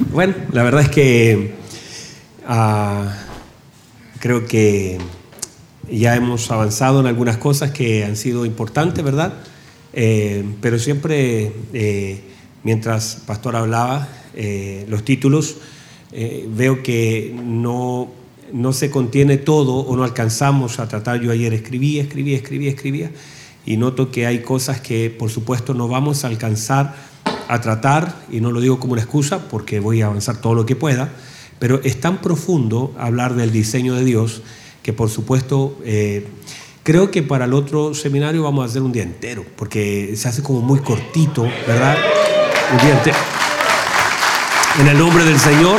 Bueno, la verdad es que ah, creo que ya hemos avanzado en algunas cosas que han sido importantes, ¿verdad? Eh, pero siempre, eh, mientras Pastor hablaba, eh, los títulos, veo que no, no se contiene todo o no alcanzamos a tratar. Yo ayer escribía, escribía, escribía, escribía, y noto que hay cosas que, por supuesto, no vamos a alcanzar a tratar, y no lo digo como una excusa, porque voy a avanzar todo lo que pueda, pero es tan profundo hablar del diseño de Dios que, por supuesto, Creo que para el otro seminario vamos a hacer un día entero, porque se hace como muy cortito, ¿verdad? Un día entero. En el nombre del Señor.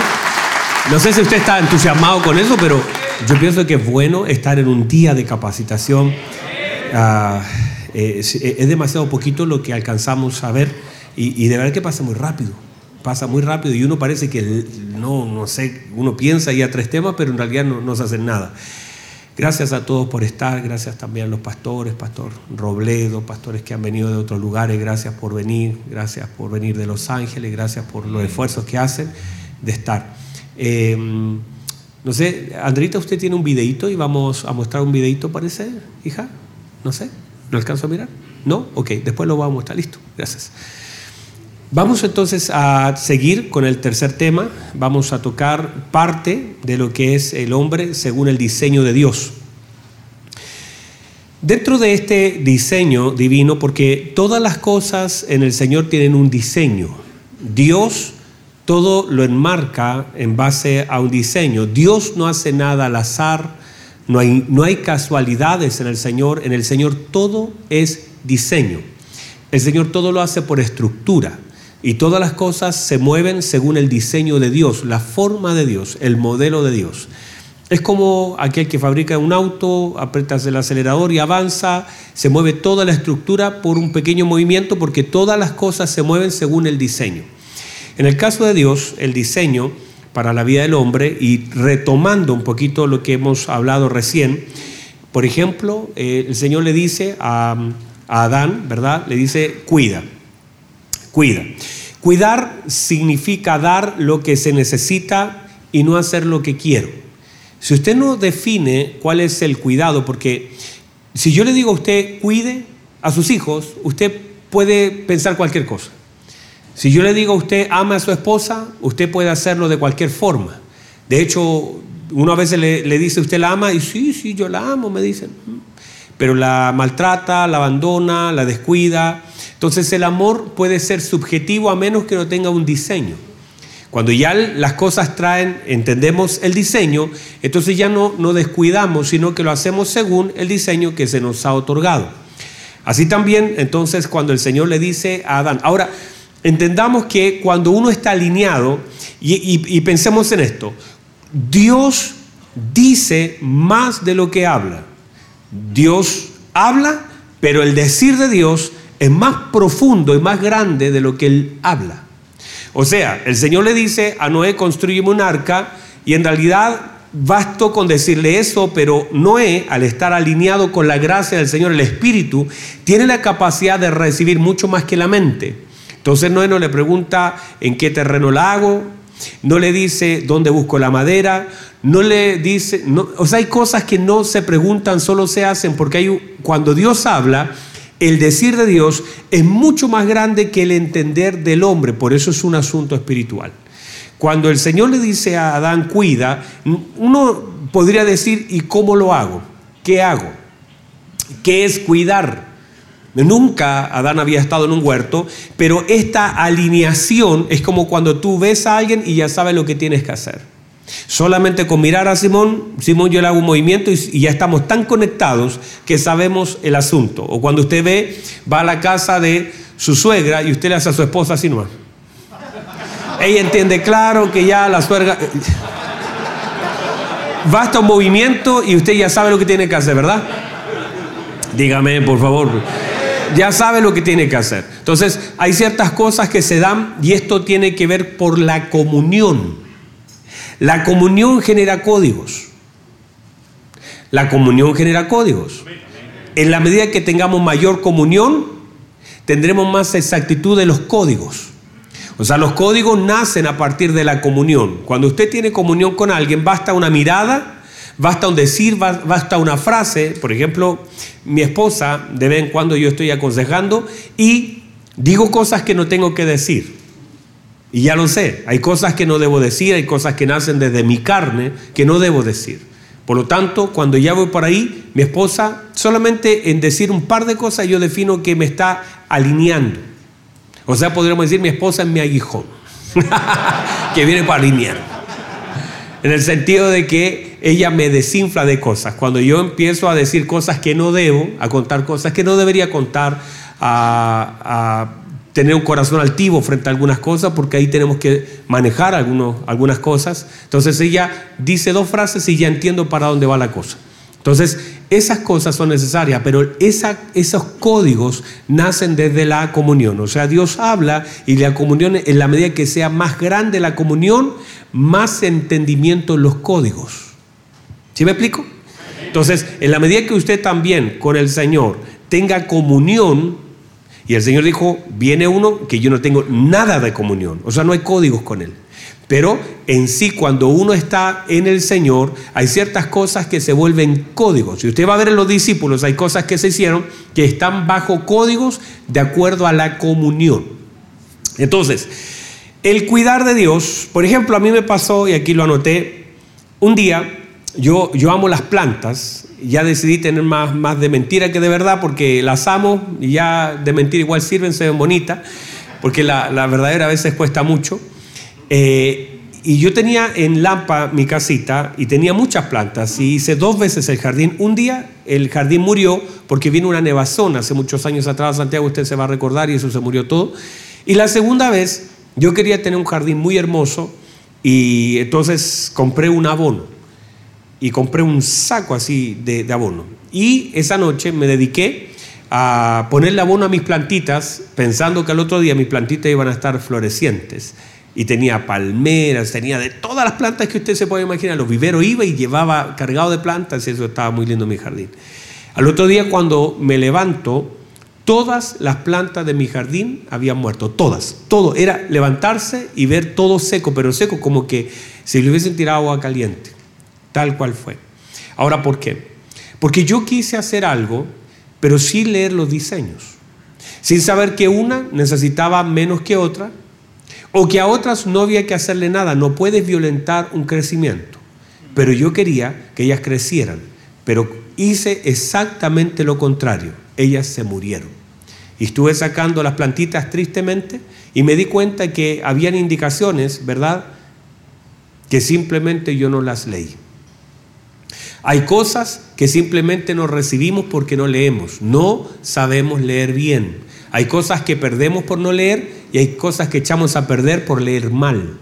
No sé si usted está entusiasmado con eso, pero yo pienso que es bueno estar en un día de capacitación. Ah, eh, es, demasiado poquito lo que alcanzamos a ver y, de verdad que pasa muy rápido. Pasa muy rápido y uno parece que no, no sé, uno piensa ya tres temas, pero en realidad no, no se hace nada. Gracias a todos por estar, gracias también a los pastores, Pastor Robledo, pastores que han venido de otros lugares, gracias por venir, gracias por venir de Los Ángeles, gracias por los esfuerzos que hacen de estar. Em, no sé, Andrita, usted tiene un videito y vamos a mostrar un videito, parece, hija, no sé, ¿lo alcanzo a mirar? ¿No? Ok, después lo vamos a mostrar, listo, gracias. Vamos entonces a seguir con el tercer tema. Vamos a tocar parte de lo que es el hombre según el diseño de Dios. Dentro de este diseño divino, porque todas las cosas en el Señor tienen un diseño, Dios todo lo enmarca en base a un diseño. Dios no hace nada al azar, no hay, no hay casualidades en el Señor, en el Señor todo es diseño. El Señor todo lo hace por estructura. Y todas las cosas se mueven según el diseño de Dios, la forma de Dios, el modelo de Dios. Es como aquel que fabrica un auto, apretas el acelerador y avanza, se mueve toda la estructura por un pequeño movimiento porque todas las cosas se mueven según el diseño. En el caso de Dios, el diseño para la vida del hombre, y retomando un poquito lo que hemos hablado recién, por ejemplo, eh, el Señor le dice a, a Adán, ¿verdad? Le dice, cuida cuida. Cuidar significa dar lo que se necesita y no hacer lo que quiero. Si usted no define cuál es el cuidado, porque si yo le digo a usted cuide a sus hijos, usted puede pensar cualquier cosa. Si yo le digo a usted ama a su esposa, usted puede hacerlo de cualquier forma. De hecho, uno a veces le, le dice usted la ama y sí, sí, yo la amo, me dicen. Pero la maltrata, la abandona, la descuida. Entonces el amor puede ser subjetivo a menos que no tenga un diseño. Cuando ya las cosas traen, entendemos el diseño, entonces ya no, no descuidamos, sino que lo hacemos según el diseño que se nos ha otorgado. Así también, entonces, cuando el Señor le dice a Adán, ahora, entendamos que cuando uno está alineado, y pensemos en esto, Dios dice más de lo que habla. Dios habla, pero el decir de Dios es más profundo y más grande de lo que él habla. O sea, el Señor le dice a Noé, construye un arca, y en realidad bastó con decirle eso, pero Noé, al estar alineado con la gracia del Señor, el Espíritu, tiene la capacidad de recibir mucho más que la mente. Entonces Noé no le pregunta en qué terreno la hago, no le dice dónde busco la madera, no le dice, o sea, hay cosas que no se preguntan, solo se hacen, porque cuando Dios habla, el decir de Dios es mucho más grande que el entender del hombre, por eso es un asunto espiritual. Cuando el Señor le dice a Adán, cuida, uno podría decir, ¿y cómo lo hago? ¿Qué hago? ¿Qué es cuidar? Nunca Adán había estado en un huerto, pero esta alineación es como cuando tú ves a alguien y ya sabes lo que tienes que hacer. Solamente con mirar a Simón, Simón yo le hago un movimiento y, ya estamos tan conectados que sabemos el asunto. O cuando usted ve, va a la casa de su suegra y usted le hace a su esposa así nomás. Ella entiende claro que ya la suegra... Basta un movimiento y usted ya sabe lo que tiene que hacer, ¿verdad? Dígame, por favor. Ya sabe lo que tiene que hacer. Entonces, hay ciertas cosas que se dan y esto tiene que ver por la comunión. La comunión genera códigos. La comunión genera códigos. En la medida que tengamos mayor comunión, tendremos más exactitud de los códigos. O sea, los códigos nacen a partir de la comunión. Cuando usted tiene comunión con alguien, basta una mirada, basta un decir, basta una frase. Por ejemplo, mi esposa, de vez en cuando yo estoy aconsejando y digo cosas que no tengo que decir. Y ya lo sé, hay cosas que no debo decir, hay cosas que nacen desde mi carne que no debo decir. Por lo tanto, cuando ya voy por ahí, mi esposa, solamente en decir un par de cosas, yo defino que me está alineando. O sea, podríamos decir, mi esposa es mi aguijón, que viene para alinear. En el sentido de que ella me desinfla de cosas. Cuando yo empiezo a decir cosas que no debo, a contar cosas que no debería contar, a, a tener un corazón altivo frente a algunas cosas, porque ahí tenemos que manejar algunos, algunas cosas. Entonces ella dice dos frases y ya entiendo para dónde va la cosa. Entonces, esas cosas son necesarias, pero esos códigos nacen desde la comunión. O sea, Dios habla y la comunión, en la medida que sea más grande la comunión, más entendimiento en los códigos. ¿Sí me explico? Entonces, en la medida que usted también con el Señor tenga comunión, y el Señor dijo, viene uno que yo no tengo nada de comunión, o sea, no hay códigos con él. Pero en sí, cuando uno está en el Señor, hay ciertas cosas que se vuelven códigos. Si usted va a ver en los discípulos, hay cosas que se hicieron que están bajo códigos de acuerdo a la comunión. Entonces, el cuidar de Dios, por ejemplo, a mí me pasó, y aquí lo anoté, un día yo, amo las plantas, ya decidí tener más, más de mentira que de verdad porque las amo y ya de mentira igual sirven, se ven bonitas, porque la, verdadera a veces cuesta mucho. Eh, y yo tenía en Lampa mi casita y tenía muchas plantas y hice dos veces el jardín. Un día el jardín murió porque vino una nevazón hace muchos años atrás, Santiago usted se va a recordar y eso se murió todo. Y la segunda vez yo quería tener un jardín muy hermoso y entonces compré un abono y compré un saco así de, abono. Y esa noche me dediqué a ponerle abono a mis plantitas, pensando que al otro día mis plantitas iban a estar florecientes. Y tenía palmeras, tenía de todas las plantas que usted se puede imaginar. Los viveros iba y llevaba cargado de plantas y eso estaba muy lindo mi jardín. Al otro día cuando me levanto, todas las plantas de mi jardín habían muerto, todas, todo. Era levantarse y ver todo seco, pero seco como que si le hubiesen tirado agua caliente tal cual fue. Ahora, ¿por qué? Porque yo quise hacer algo, pero sin leer los diseños, sin saber que una necesitaba menos que otra, o que a otras no había que hacerle nada, no puedes violentar un crecimiento. Pero yo quería que ellas crecieran, pero hice exactamente lo contrario, ellas se murieron. Y estuve sacando las plantitas tristemente y me di cuenta que habían indicaciones, ¿verdad? Que simplemente yo no las leí. Hay cosas que simplemente no recibimos porque no leemos, no sabemos leer bien. Hay cosas que perdemos por no leer y hay cosas que echamos a perder por leer mal.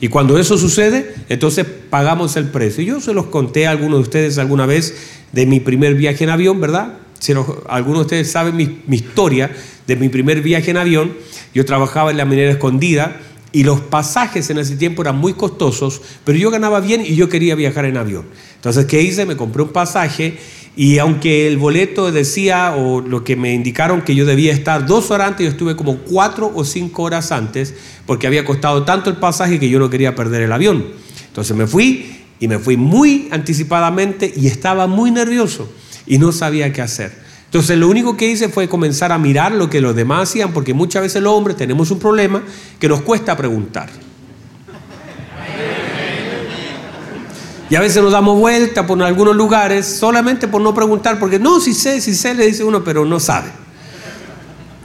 Y cuando eso sucede, entonces pagamos el precio. Yo se los conté a algunos de ustedes alguna vez de mi primer viaje en avión, ¿verdad? Si algunos de ustedes saben mi, mi historia de mi primer viaje en avión. Yo trabajaba en la minera escondida y los pasajes en ese tiempo eran muy costosos, pero yo ganaba bien y yo quería viajar en avión. Entonces, ¿qué hice? Me compré un pasaje y aunque el boleto decía o lo que me indicaron que yo debía estar dos horas antes, yo estuve como cuatro o cinco horas antes porque había costado tanto el pasaje que yo no quería perder el avión. Entonces me fui y me fui muy anticipadamente y estaba muy nervioso y no sabía qué hacer. Entonces lo único que hice fue comenzar a mirar lo que los demás hacían, porque muchas veces los hombres tenemos un problema que nos cuesta preguntar. Y a veces nos damos vuelta por algunos lugares solamente por no preguntar, porque no, si sé, si sé, le dice uno, pero no sabe.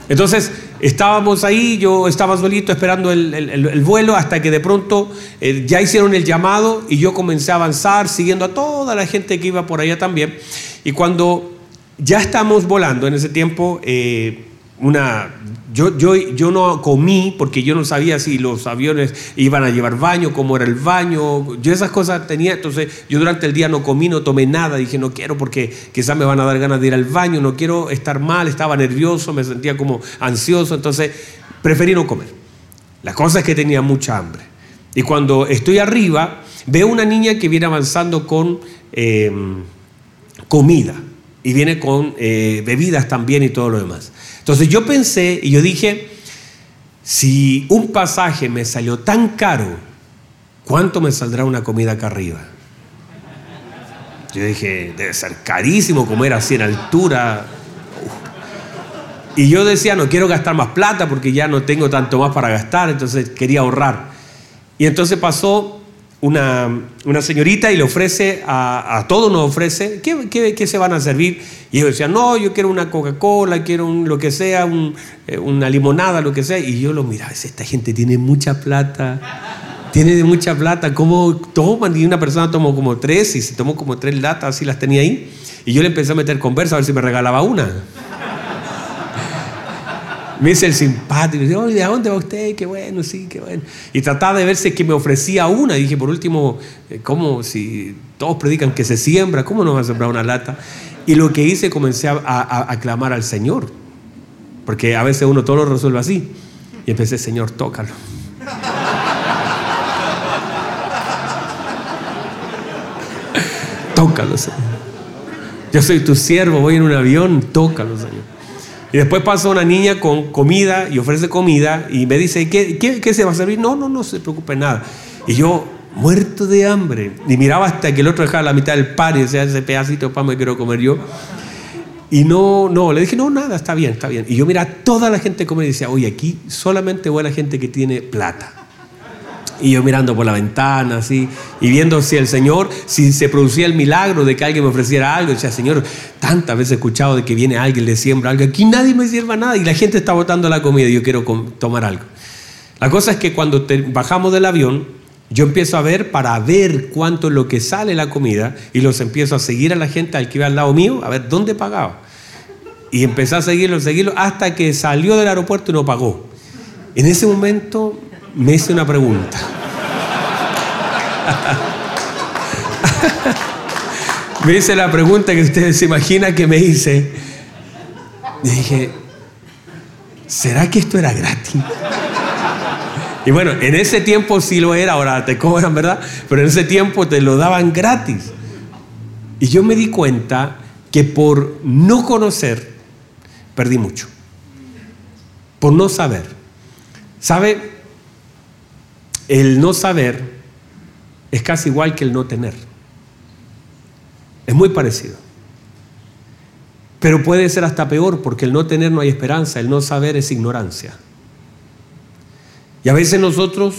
Entonces estábamos ahí, yo estaba solito esperando el, vuelo hasta que de pronto eh, ya hicieron el llamado y yo comencé a avanzar siguiendo a toda la gente que iba por allá también. Y cuando ya estamos volando en ese tiempo. Eh, una, yo, yo, yo no comí porque yo no sabía si los aviones iban a llevar baño, cómo era el baño. Yo esas cosas tenía, entonces yo durante el día no comí, no tomé nada. Dije, no quiero porque quizás me van a dar ganas de ir al baño, no quiero estar mal, estaba nervioso, me sentía como ansioso, entonces preferí no comer. La cosa es que tenía mucha hambre. Y cuando estoy arriba, veo una niña que viene avanzando con eh, comida y viene con eh, bebidas también y todo lo demás. Entonces yo pensé y yo dije, si un pasaje me salió tan caro, ¿cuánto me saldrá una comida acá arriba? Yo dije, debe ser carísimo comer así en altura. Y yo decía, no quiero gastar más plata porque ya no tengo tanto más para gastar, entonces quería ahorrar. Y entonces pasó una, señorita y le ofrece, a, todos nos ofrece, ¿qué, se van a servir? Y yo decía, no, yo quiero una Coca-Cola, quiero un, lo que sea, eh, una limonada, lo que sea. Y yo lo miraba, esta gente tiene mucha plata tiene mucha plata, ¿cómo toman? Y una persona tomó como tres y se tomó como tres latas, así las tenía ahí. Y yo le empecé a meter conversa a ver si me regalaba una. Me dice el simpático, dice, ¿de dónde va usted? Qué bueno, sí, qué bueno. Y trataba de ver si que me ofrecía una. Y dije, por último, eh, ¿cómo si todos predican que se siembra? ¿Cómo no va a sembrar una lata? Y lo que hice, comencé a, a, clamar al Señor. Porque a veces uno todo lo resuelve así. Y empecé, Señor, tócalo. tócalo, Señor. Yo soy tu siervo, voy en un avión, tócalo, Señor. Y después pasa una niña con comida y ofrece comida y me dice, ¿qué, qué, se va a servir? No, no, no se preocupe nada. Y yo, muerto de hambre, y miraba hasta que el otro dejaba la mitad del pan y decía, ese pedacito de pan me quiero comer yo. Y no, no, le dije, no, nada, está bien, está bien. Y yo mira, toda la gente come y decía, oye, aquí solamente a la gente que tiene plata. Y yo mirando por la ventana, así, y viendo si el Señor, si se producía el milagro de que alguien me ofreciera algo. decía, Señor, tantas veces he escuchado de que viene alguien, le siembra algo. Aquí nadie me sirva nada y la gente está botando la comida y yo quiero tomar algo. La cosa es que cuando bajamos del avión, yo empiezo a ver para ver cuánto es lo que sale la comida y los empiezo a seguir a la gente al que iba al lado mío, a ver dónde pagaba. Y empecé a seguirlo, seguirlo, hasta que salió del aeropuerto y no pagó. En ese momento me hice una pregunta. me hice la pregunta que ustedes se imaginan que me hice. Y dije, ¿será que esto era gratis? Y bueno, en ese tiempo sí lo era, ahora te cobran, ¿verdad? Pero en ese tiempo te lo daban gratis. Y yo me di cuenta que por no conocer, perdí mucho. Por no saber. ¿Sabe? El no saber es casi igual que el no tener. Es muy parecido. Pero puede ser hasta peor porque el no tener no hay esperanza, el no saber es ignorancia. Y a veces nosotros,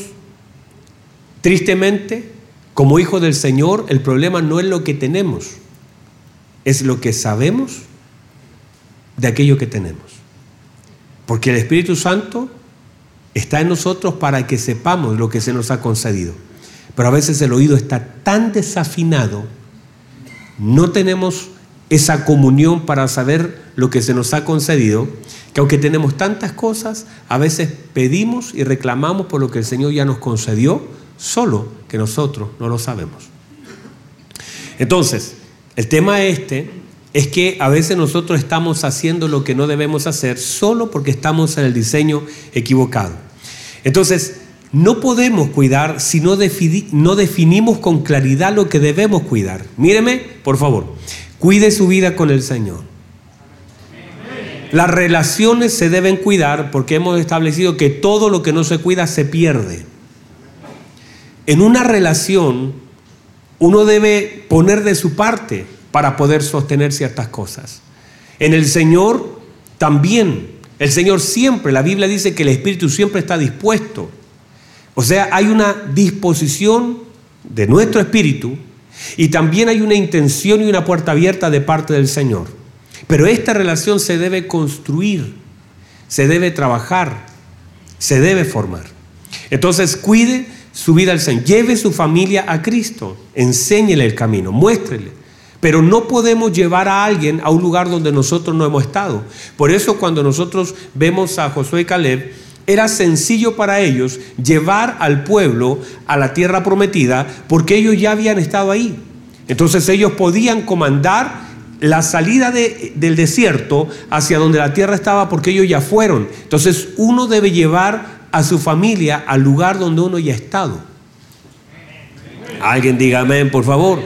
tristemente, como hijos del Señor, el problema no es lo que tenemos, es lo que sabemos de aquello que tenemos. Porque el Espíritu Santo está en nosotros para que sepamos lo que se nos ha concedido. Pero a veces el oído está tan desafinado, no tenemos esa comunión para saber lo que se nos ha concedido, que aunque tenemos tantas cosas, a veces pedimos y reclamamos por lo que el Señor ya nos concedió, solo que nosotros no lo sabemos. Entonces, el tema este es que a veces nosotros estamos haciendo lo que no debemos hacer solo porque estamos en el diseño equivocado. Entonces, no podemos cuidar si no, definimos con claridad lo que debemos cuidar. Míreme, por favor, cuide su vida con el Señor. Las relaciones se deben cuidar porque hemos establecido que todo lo que no se cuida se pierde. En una relación, uno debe poner de su parte para poder sostener ciertas cosas. En el Señor también el Señor siempre, la Biblia dice que el Espíritu siempre está dispuesto. O sea, hay una disposición de nuestro espíritu y también hay una intención y una puerta abierta de parte del Señor. Pero esta relación se debe construir, se debe trabajar, se debe formar. Entonces, cuide su vida al Señor, lleve su familia a Cristo, enséñele el camino, muéstrele. Pero no podemos llevar a alguien a un lugar donde nosotros no hemos estado. Por eso cuando nosotros vemos a Josué y Caleb, era sencillo para ellos llevar al pueblo a la tierra prometida porque ellos ya habían estado ahí. Entonces ellos podían comandar la salida del desierto hacia donde la tierra estaba porque ellos ya fueron. Entonces uno debe llevar a su familia al lugar donde uno ya ha estado. Alguien diga amén, por favor.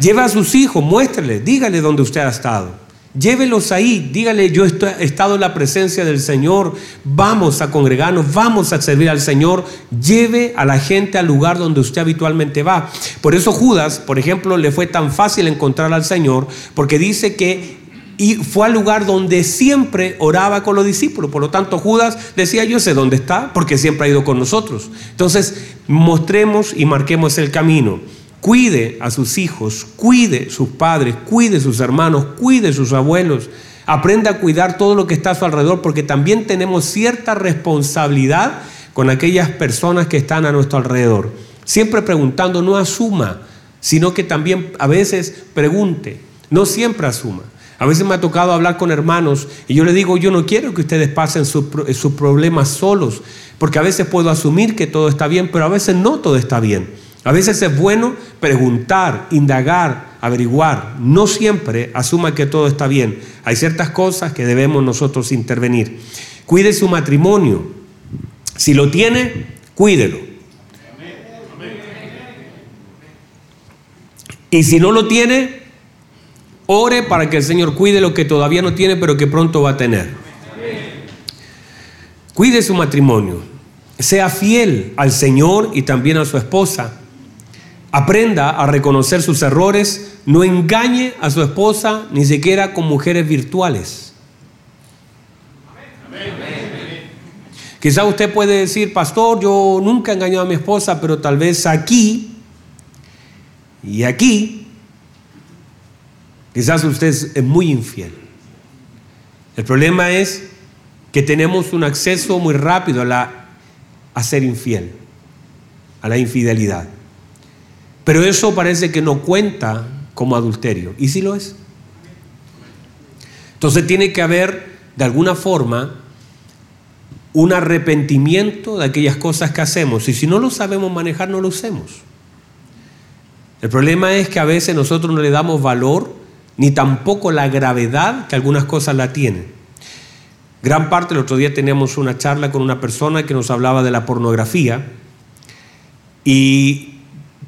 Lleva a sus hijos, muéstrele, dígale dónde usted ha estado. Llévelos ahí, dígale, yo he estado en la presencia del Señor, vamos a congregarnos, vamos a servir al Señor. Lleve a la gente al lugar donde usted habitualmente va. Por eso Judas, por ejemplo, le fue tan fácil encontrar al Señor, porque dice que y fue al lugar donde siempre oraba con los discípulos. Por lo tanto, Judas decía, yo sé dónde está, porque siempre ha ido con nosotros. Entonces, mostremos y marquemos el camino cuide a sus hijos, cuide sus padres, cuide sus hermanos, cuide sus abuelos. Aprenda a cuidar todo lo que está a su alrededor porque también tenemos cierta responsabilidad con aquellas personas que están a nuestro alrededor. Siempre preguntando, no asuma, sino que también a veces pregunte, no siempre asuma. A veces me ha tocado hablar con hermanos y yo le digo, yo no quiero que ustedes pasen sus problemas solos, porque a veces puedo asumir que todo está bien, pero a veces no todo está bien. A veces es bueno preguntar, indagar, averiguar. No siempre asuma que todo está bien. Hay ciertas cosas que debemos nosotros intervenir. Cuide su matrimonio. Si lo tiene, cuídelo. Y si no lo tiene, ore para que el Señor cuide lo que todavía no tiene, pero que pronto va a tener. Cuide su matrimonio. Sea fiel al Señor y también a su esposa. Aprenda a reconocer sus errores, no engañe a su esposa ni siquiera con mujeres virtuales. Quizá usted puede decir, pastor, yo nunca he engañado a mi esposa, pero tal vez aquí y aquí, quizás usted es muy infiel. El problema es que tenemos un acceso muy rápido a, la, a ser infiel, a la infidelidad. Pero eso parece que no cuenta como adulterio. ¿Y si lo es? Entonces tiene que haber, de alguna forma, un arrepentimiento de aquellas cosas que hacemos. Y si no lo sabemos manejar, no lo hacemos. El problema es que a veces nosotros no le damos valor ni tampoco la gravedad que algunas cosas la tienen. Gran parte, el otro día teníamos una charla con una persona que nos hablaba de la pornografía y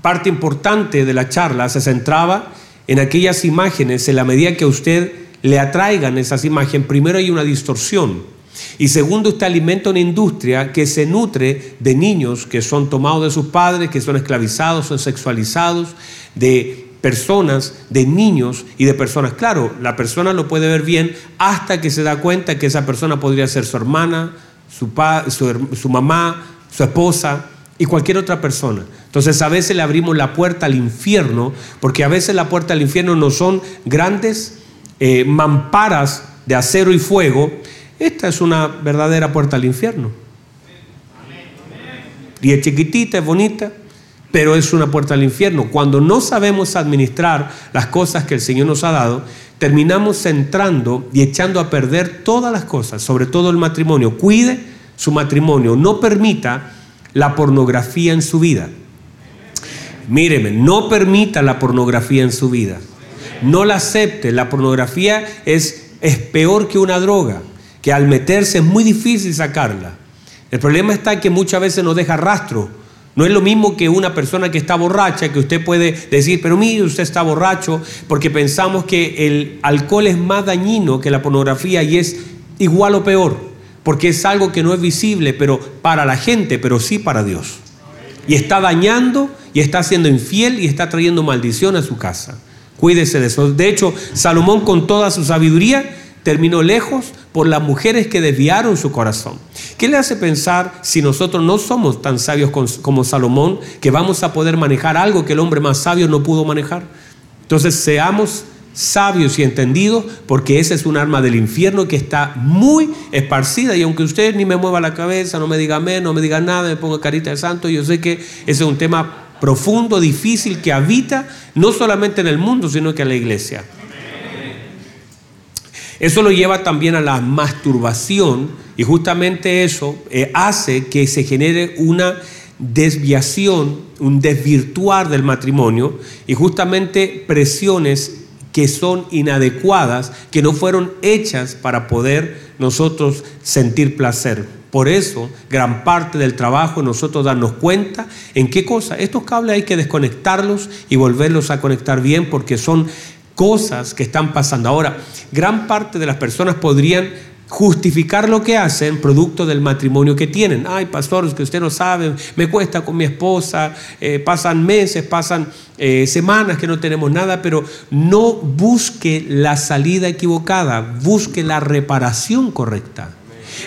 parte importante de la charla se centraba en aquellas imágenes, en la medida que a usted le atraigan esas imágenes, primero hay una distorsión. Y segundo, usted alimenta una industria que se nutre de niños que son tomados de sus padres, que son esclavizados, son sexualizados, de personas, de niños y de personas. Claro, la persona lo puede ver bien hasta que se da cuenta que esa persona podría ser su hermana, su, su, su mamá, su esposa y cualquier otra persona. Entonces a veces le abrimos la puerta al infierno, porque a veces la puerta al infierno no son grandes eh, mamparas de acero y fuego. Esta es una verdadera puerta al infierno. Y es chiquitita, es bonita, pero es una puerta al infierno. Cuando no sabemos administrar las cosas que el Señor nos ha dado, terminamos centrando y echando a perder todas las cosas, sobre todo el matrimonio. Cuide su matrimonio, no permita la pornografía en su vida. Míreme, no permita la pornografía en su vida. No la acepte. La pornografía es, es peor que una droga, que al meterse es muy difícil sacarla. El problema está que muchas veces nos deja rastro. No es lo mismo que una persona que está borracha, que usted puede decir, pero mire, usted está borracho, porque pensamos que el alcohol es más dañino que la pornografía y es igual o peor, porque es algo que no es visible pero para la gente, pero sí para Dios. Y está dañando y está siendo infiel y está trayendo maldición a su casa. Cuídese de eso. De hecho, Salomón con toda su sabiduría terminó lejos por las mujeres que desviaron su corazón. ¿Qué le hace pensar si nosotros no somos tan sabios como Salomón que vamos a poder manejar algo que el hombre más sabio no pudo manejar? Entonces seamos sabios y entendidos, porque ese es un arma del infierno que está muy esparcida. Y aunque usted ni me mueva la cabeza, no me diga amén, no me diga nada, me ponga carita de santo, yo sé que ese es un tema profundo, difícil, que habita no solamente en el mundo, sino que en la iglesia. Eso lo lleva también a la masturbación y justamente eso eh, hace que se genere una desviación, un desvirtuar del matrimonio y justamente presiones que son inadecuadas, que no fueron hechas para poder nosotros sentir placer. Por eso, gran parte del trabajo nosotros darnos cuenta en qué cosa. Estos cables hay que desconectarlos y volverlos a conectar bien porque son cosas que están pasando. Ahora, gran parte de las personas podrían justificar lo que hacen producto del matrimonio que tienen. Ay, pastores, que usted no sabe, me cuesta con mi esposa, eh, pasan meses, pasan eh, semanas que no tenemos nada, pero no busque la salida equivocada, busque la reparación correcta.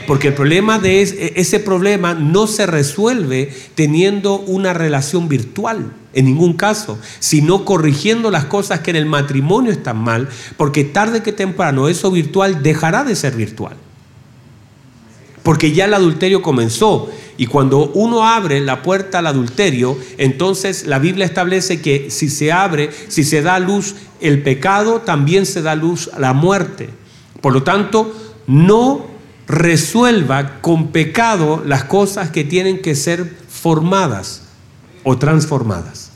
Porque el problema de e, ese problema no se resuelve teniendo una relación virtual, en ningún caso, sino corrigiendo las cosas que en el matrimonio están mal, porque tarde que temprano eso virtual dejará de ser virtual. Porque ya el adulterio comenzó. Y cuando uno abre la puerta al adulterio, entonces la Biblia establece que si se abre, si se da luz el pecado, también se da luz la muerte. Por lo tanto, no resuelva con pecado las cosas que tienen que ser formadas o transformadas.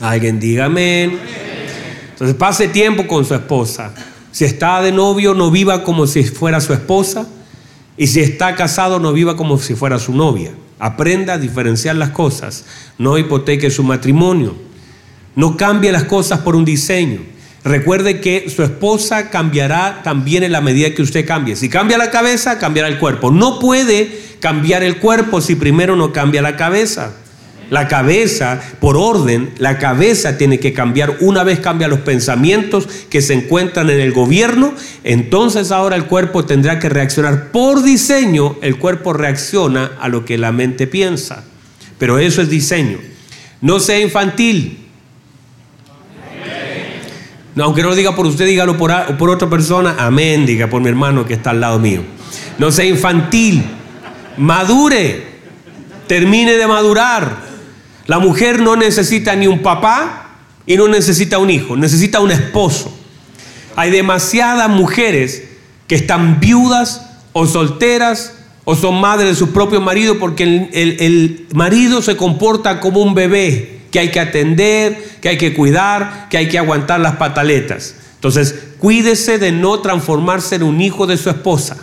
Alguien diga amén. Entonces pase tiempo con su esposa. Si está de novio, no viva como si fuera su esposa. Y si está casado, no viva como si fuera su novia. Aprenda a diferenciar las cosas. No hipoteque su matrimonio. No cambie las cosas por un diseño. Recuerde que su esposa cambiará también en la medida que usted cambie. Si cambia la cabeza, cambiará el cuerpo. No puede cambiar el cuerpo si primero no cambia la cabeza. La cabeza, por orden, la cabeza tiene que cambiar. Una vez cambia los pensamientos que se encuentran en el gobierno, entonces ahora el cuerpo tendrá que reaccionar. Por diseño, el cuerpo reacciona a lo que la mente piensa. Pero eso es diseño. No sea infantil aunque no lo diga por usted, dígalo por otra persona. Amén, diga por mi hermano que está al lado mío. No sea infantil. Madure. Termine de madurar. La mujer no necesita ni un papá y no necesita un hijo, necesita un esposo. Hay demasiadas mujeres que están viudas o solteras o son madres de su propio marido porque el marido se comporta como un bebé que hay que atender, que hay que cuidar, que hay que aguantar las pataletas. Entonces, cuídese de no transformarse en un hijo de su esposa.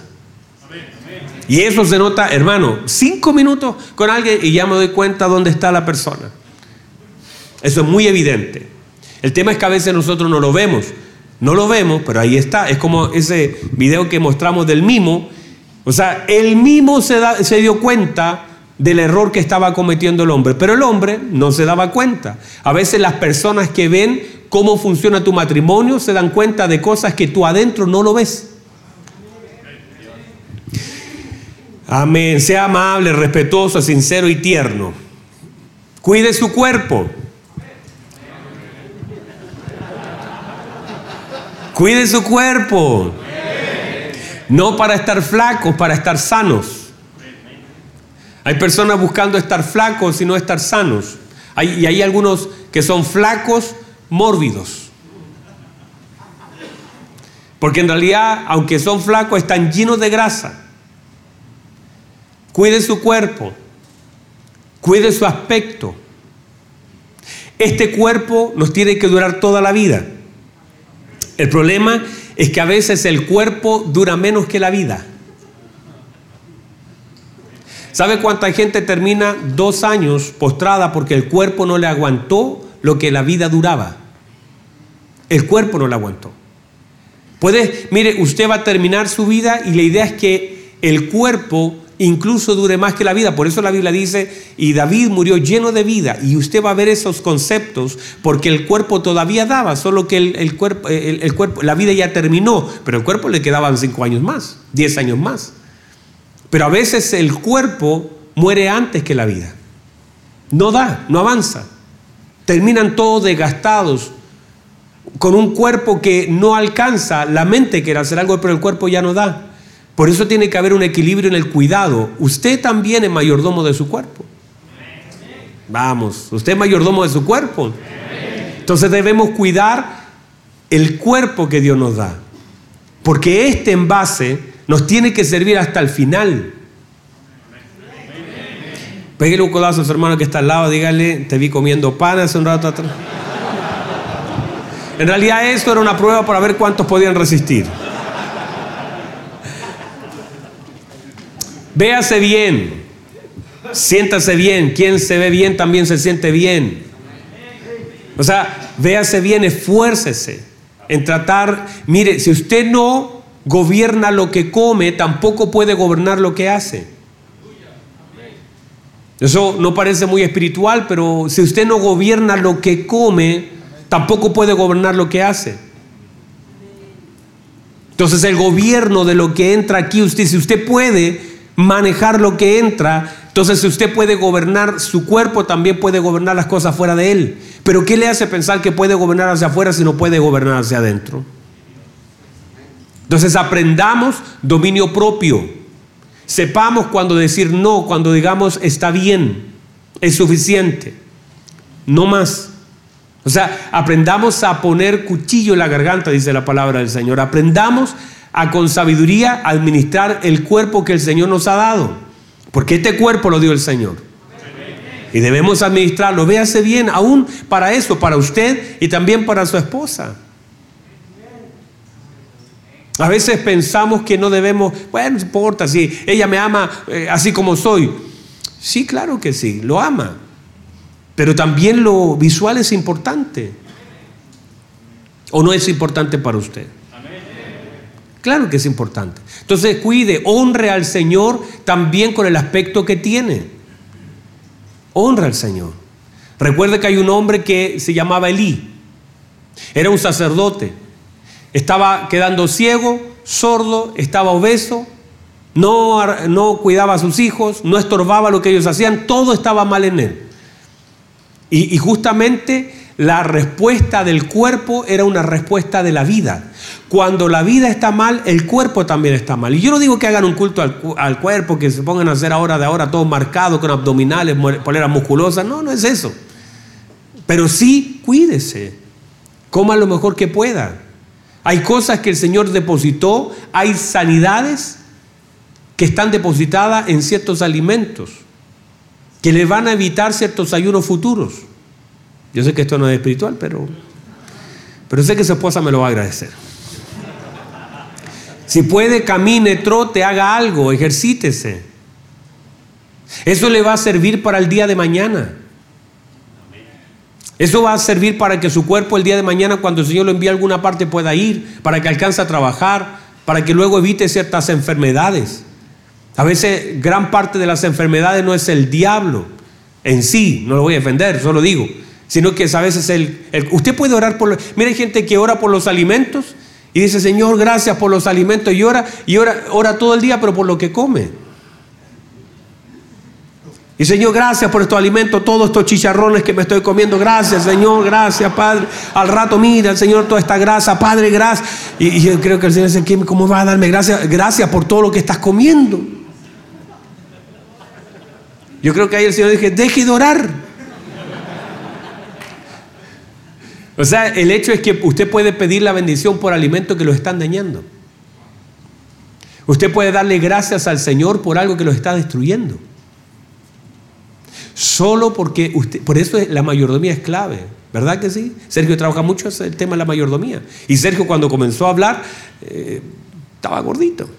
Y eso se nota, hermano, cinco minutos con alguien y ya me doy cuenta dónde está la persona. Eso es muy evidente. El tema es que a veces nosotros no lo vemos. No lo vemos, pero ahí está. Es como ese video que mostramos del mimo. O sea, el mimo se, se dio cuenta del error que estaba cometiendo el hombre, pero el hombre no se daba cuenta. A veces las personas que ven cómo funciona tu matrimonio se dan cuenta de cosas que tú adentro no lo ves. Amén. Sea amable, respetuoso, sincero y tierno. Cuide su cuerpo. Cuide su cuerpo. No para estar flacos, para estar sanos. Hay personas buscando estar flacos y no estar sanos. y hay algunos que son flacos mórbidos. Porque en realidad, aunque son flacos, están llenos de grasa. Cuide su cuerpo. Cuide su aspecto. Este cuerpo nos tiene que durar toda la vida. El problema es que a veces el cuerpo dura menos que la vida. ¿Sabe cuánta gente termina dos años postrada porque el cuerpo no le aguantó lo que la vida duraba? El cuerpo no le aguantó. Puede, mire, usted va a terminar su vida y la idea es que el cuerpo incluso dure más que la vida. Por eso la Biblia dice, y David murió lleno de vida. Y usted va a ver esos conceptos porque el cuerpo todavía daba, solo que el, cuerpo, el, cuerpo, la vida ya terminó, pero el cuerpo le quedaban cinco años más, diez años más. Pero a veces el cuerpo muere antes que la vida. No da, no avanza. Terminan todos desgastados, con un cuerpo que no alcanza, la mente quiere hacer algo, pero el cuerpo ya no da. Por eso tiene que haber un equilibrio en el cuidado. Usted también es mayordomo de su cuerpo. Vamos, usted es mayordomo de su cuerpo. Entonces debemos cuidar el cuerpo que Dios nos da. Porque este envase nos tiene que servir hasta el final. Pégale un codazo a su hermano que está al lado, dígale, te vi comiendo pan hace un rato atrás. En realidad esto era una prueba para ver cuántos podían resistir. Véase bien, siéntase bien, quien se ve bien también se siente bien. O sea, véase bien, esfuércese. En tratar, mire, si usted no gobierna lo que come, tampoco puede gobernar lo que hace. Eso no parece muy espiritual, pero si usted no gobierna lo que come, tampoco puede gobernar lo que hace. Entonces el gobierno de lo que entra aquí, usted, si usted puede manejar lo que entra, entonces si usted puede gobernar su cuerpo, también puede gobernar las cosas fuera de él. Pero ¿qué le hace pensar que puede gobernar hacia afuera si no puede gobernar hacia adentro? Entonces aprendamos dominio propio. Sepamos cuando decir no, cuando digamos está bien, es suficiente, no más. O sea, aprendamos a poner cuchillo en la garganta, dice la palabra del Señor. Aprendamos a con sabiduría administrar el cuerpo que el Señor nos ha dado. Porque este cuerpo lo dio el Señor. Y debemos administrarlo. Véase bien, aún para eso, para usted y también para su esposa. A veces pensamos que no debemos, bueno, no importa, si ella me ama eh, así como soy. Sí, claro que sí, lo ama. Pero también lo visual es importante. ¿O no es importante para usted? Claro que es importante. Entonces cuide, honre al Señor también con el aspecto que tiene. Honra al Señor. Recuerde que hay un hombre que se llamaba Elí. Era un sacerdote estaba quedando ciego, sordo, estaba obeso, no, no cuidaba a sus hijos, no estorbaba lo que ellos hacían, todo estaba mal en él. Y, y justamente la respuesta del cuerpo era una respuesta de la vida. Cuando la vida está mal, el cuerpo también está mal. Y yo no digo que hagan un culto al, cuerpo, que se pongan a hacer ahora de ahora todo marcado con abdominales, poleras musculosas. No, no es eso. Pero sí, cuídese. Coma lo mejor que pueda. Hay cosas que el Señor depositó, hay sanidades que están depositadas en ciertos alimentos, que le van a evitar ciertos ayunos futuros. Yo sé que esto no es espiritual, pero, pero sé que su esposa me lo va a agradecer. Si puede, camine, trote, haga algo, ejercítese. Eso le va a servir para el día de mañana. Eso va a servir para que su cuerpo el día de mañana, cuando el Señor lo envíe a alguna parte, pueda ir, para que alcance a trabajar, para que luego evite ciertas enfermedades. A veces gran parte de las enfermedades no es el diablo en sí, no lo voy a defender, solo digo, sino que a veces el, usted puede orar por... mira, gente que ora por los alimentos y dice, Señor, gracias por los alimentos y ora, y ora, todo el día, pero por lo que come. Y Señor, gracias por estos alimentos, todos estos chicharrones que me estoy comiendo. Gracias, Señor, gracias, Padre. Al rato mira, Señor, toda esta grasa, Padre, gracias. Y, yo creo que el Señor dice, ¿cómo va a darme gracias? Gracias por todo lo que estás comiendo. Yo creo que ahí el Señor dije, deje de orar. O sea, el hecho es que usted puede pedir la bendición por alimentos que lo están dañando. Usted puede darle gracias al Señor por algo que lo está destruyendo. Solo porque usted, por eso la mayordomía es clave, ¿verdad que sí? Sergio trabaja mucho el tema de la mayordomía. Y Sergio cuando comenzó a hablar, eh, estaba gordito.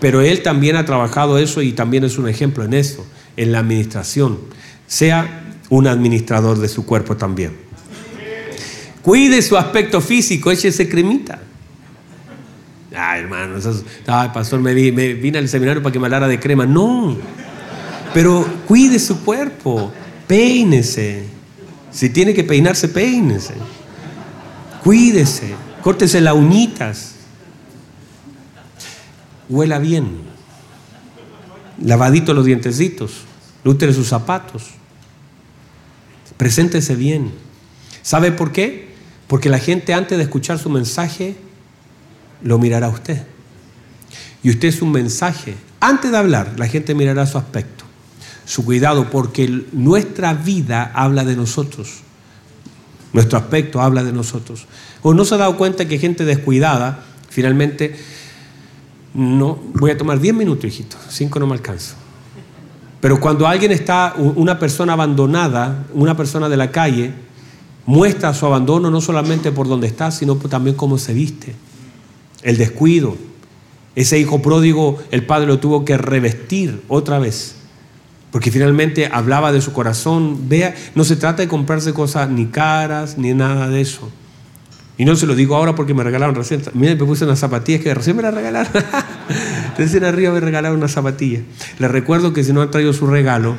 Pero él también ha trabajado eso y también es un ejemplo en eso, en la administración. Sea un administrador de su cuerpo también. Cuide su aspecto físico, échese cremita. Ay, hermano, ay, pastor, me, vine al seminario para que me hablara de crema. No. Pero cuide su cuerpo, peínese. Si tiene que peinarse, peínese. Cuídese, córtese las uñitas. Huela bien. Lavadito los dientecitos. Lútere sus zapatos. Preséntese bien. ¿Sabe por qué? Porque la gente antes de escuchar su mensaje lo mirará a usted. Y usted es un mensaje. Antes de hablar, la gente mirará su aspecto su cuidado, porque nuestra vida habla de nosotros. Nuestro aspecto habla de nosotros. ¿O no se ha dado cuenta que gente descuidada, finalmente, no, voy a tomar 10 minutos, hijito, 5 no me alcanzo. Pero cuando alguien está, una persona abandonada, una persona de la calle, muestra su abandono no solamente por donde está, sino también cómo se viste. El descuido. Ese hijo pródigo, el padre lo tuvo que revestir otra vez porque finalmente hablaba de su corazón. Vea, no se trata de comprarse cosas ni caras ni nada de eso. Y no se lo digo ahora porque me regalaron recién. Mira, me puse unas zapatillas que recién me las regalaron. Recién arriba me regalaron unas zapatillas. Les recuerdo que si no han traído su regalo,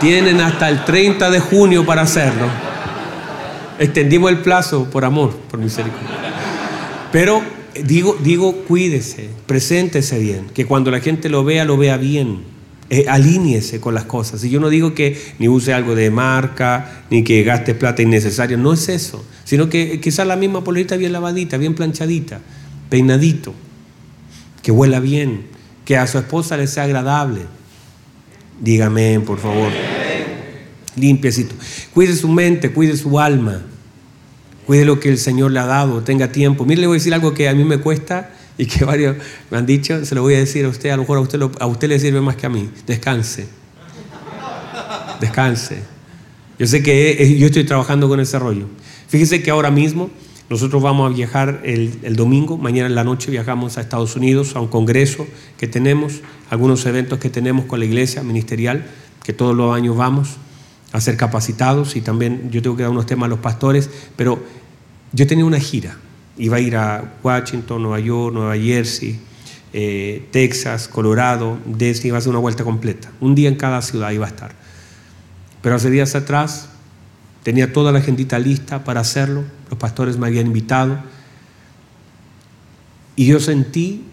tienen hasta el 30 de junio para hacerlo. Extendimos el plazo por amor, por misericordia. Pero digo, digo, cuídese, preséntese bien, que cuando la gente lo vea, lo vea bien. Eh, alíñese con las cosas. Y yo no digo que ni use algo de marca, ni que gaste plata innecesaria, no es eso, sino que quizás la misma polerita bien lavadita, bien planchadita, peinadito, que huela bien, que a su esposa le sea agradable. Dígame, por favor. Limpiecito. Cuide su mente, cuide su alma. Cuide lo que el Señor le ha dado, tenga tiempo. Mire, le voy a decir algo que a mí me cuesta y que varios me han dicho, se lo voy a decir a usted, a lo mejor a usted, a usted le sirve más que a mí. Descanse. Descanse. Yo sé que yo estoy trabajando con ese rollo. Fíjese que ahora mismo nosotros vamos a viajar el, domingo, mañana en la noche viajamos a Estados Unidos a un congreso que tenemos, algunos eventos que tenemos con la iglesia ministerial, que todos los años vamos a ser capacitados y también yo tengo que dar unos temas a los pastores, pero yo tenía una gira, iba a ir a Washington, Nueva York, Nueva Jersey, eh, Texas, Colorado, Disney, iba a hacer una vuelta completa, un día en cada ciudad iba a estar. Pero hace días atrás tenía toda la agendita lista para hacerlo, los pastores me habían invitado y yo sentí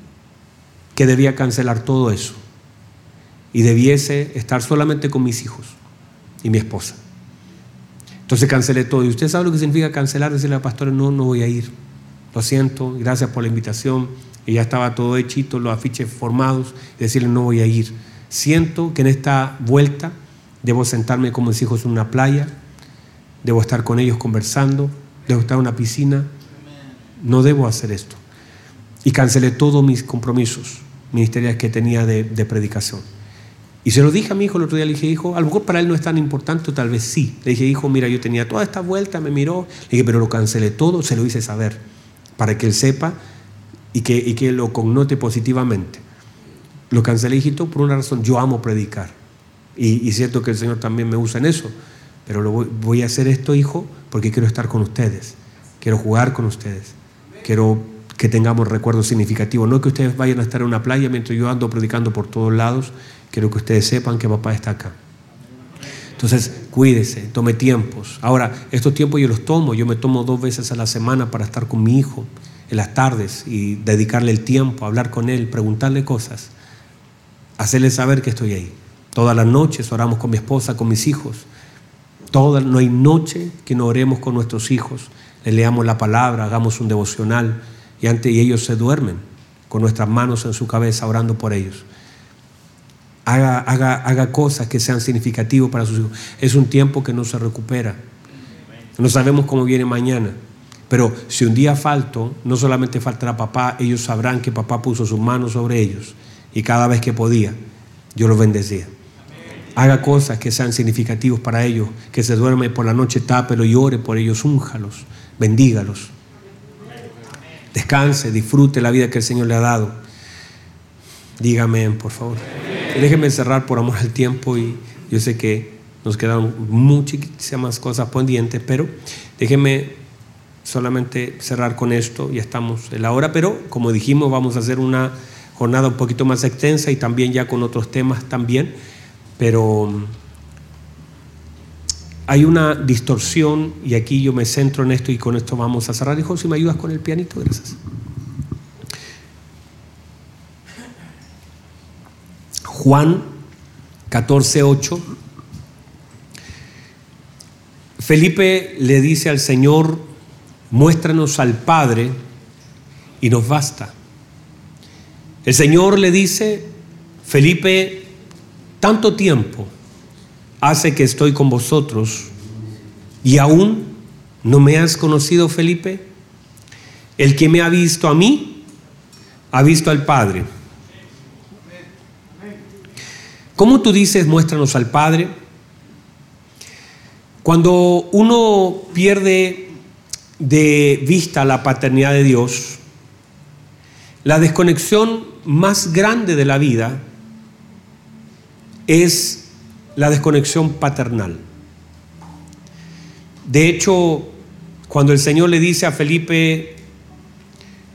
que debía cancelar todo eso y debiese estar solamente con mis hijos y mi esposa. Entonces cancelé todo. ¿Y usted sabe lo que significa cancelar? Decirle al pastor, no, no voy a ir. Lo siento, gracias por la invitación. Y ya estaba todo hechito, los afiches formados. Decirle, no voy a ir. Siento que en esta vuelta debo sentarme con mis hijos en una playa, debo estar con ellos conversando, estar en una piscina. No debo hacer esto. Y cancelé todos mis compromisos ministeriales que tenía de, de predicación. Y se lo dije a mi hijo el otro día, le dije, hijo, a lo mejor para él no es tan importante, tal vez sí. Le dije, hijo, mira, yo tenía toda esta vuelta, me miró, le dije, pero lo cancelé todo, se lo hice saber, para que él sepa y que, y que lo connote positivamente. Lo cancelé, hijito, por una razón, yo amo predicar. Y, y cierto que el Señor también me usa en eso, pero lo voy, a hacer esto, hijo, porque quiero estar con ustedes, quiero jugar con ustedes, quiero que tengamos recuerdos significativos, no que ustedes vayan a estar en una playa mientras yo ando predicando por todos lados Quiero que ustedes sepan que papá está acá. Entonces, cuídese, tome tiempos. Ahora, estos tiempos yo los tomo. Yo me tomo dos veces a la semana para estar con mi hijo en las tardes y dedicarle el tiempo, hablar con él, preguntarle cosas, hacerle saber que estoy ahí. Todas las noches oramos con mi esposa, con mis hijos. Toda, no hay noche que no oremos con nuestros hijos, le leamos la palabra, hagamos un devocional y, antes, ellos se duermen con nuestras manos en su cabeza orando por ellos haga, haga, haga cosas que sean significativas para sus hijos. Es un tiempo que no se recupera. No sabemos cómo viene mañana. Pero si un día falto, no solamente faltará papá, ellos sabrán que papá puso sus manos sobre ellos y cada vez que podía, yo los bendecía. Haga cosas que sean significativas para ellos, que se duerme por la noche, tápelo y ore por ellos, únjalos, bendígalos. Descanse, disfrute la vida que el Señor le ha dado. Dígame, por favor. Déjenme cerrar por amor al tiempo y yo sé que nos quedaron muchísimas cosas pendientes, pero déjenme solamente cerrar con esto, ya estamos en la hora, pero como dijimos vamos a hacer una jornada un poquito más extensa y también ya con otros temas también, pero mm, hay una distorsión y aquí yo me centro en esto y con esto vamos a cerrar. Hijo, si me ayudas con el pianito, gracias. Juan 14:8. Felipe le dice al Señor, muéstranos al Padre y nos basta. El Señor le dice, Felipe, tanto tiempo hace que estoy con vosotros y aún no me has conocido, Felipe. El que me ha visto a mí, ha visto al Padre. ¿Cómo tú dices, muéstranos al Padre? Cuando uno pierde de vista la paternidad de Dios, la desconexión más grande de la vida es la desconexión paternal. De hecho, Cuando el Señor le dice a Felipe,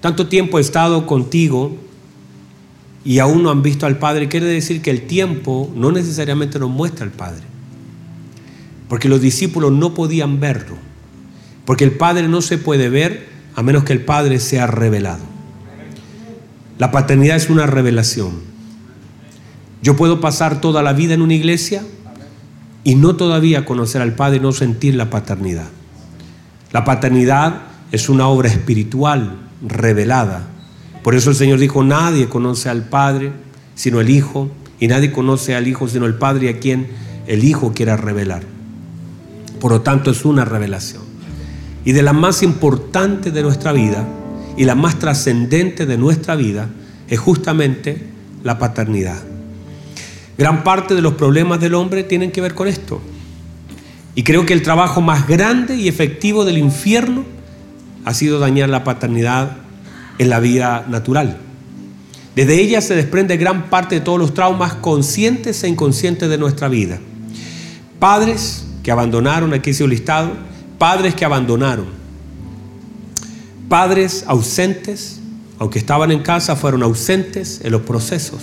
tanto tiempo he estado contigo y aún no han visto al Padre, quiere decir que el tiempo no necesariamente nos muestra al Padre. Porque los discípulos no podían verlo. Porque el Padre no se puede ver a menos que el Padre sea revelado. La paternidad es una revelación. Yo puedo pasar toda la vida en una iglesia y no todavía conocer al Padre y no sentir la paternidad. La paternidad es una obra espiritual revelada. Por eso el Señor dijo, nadie conoce al Padre sino el Hijo, y nadie conoce al Hijo sino el Padre a quien el Hijo quiera revelar. Por lo tanto, es una revelación. Y de la más importante de nuestra vida y la más trascendente de nuestra vida es justamente la paternidad. Gran parte de los problemas del hombre tienen que ver con esto. Y creo que el trabajo más grande y efectivo del infierno ha sido dañar la paternidad en la vida natural. Desde ella se desprende gran parte de todos los traumas conscientes e inconscientes de nuestra vida. Padres que abandonaron, aquí se listado, padres que abandonaron. Padres ausentes, aunque estaban en casa, fueron ausentes en los procesos.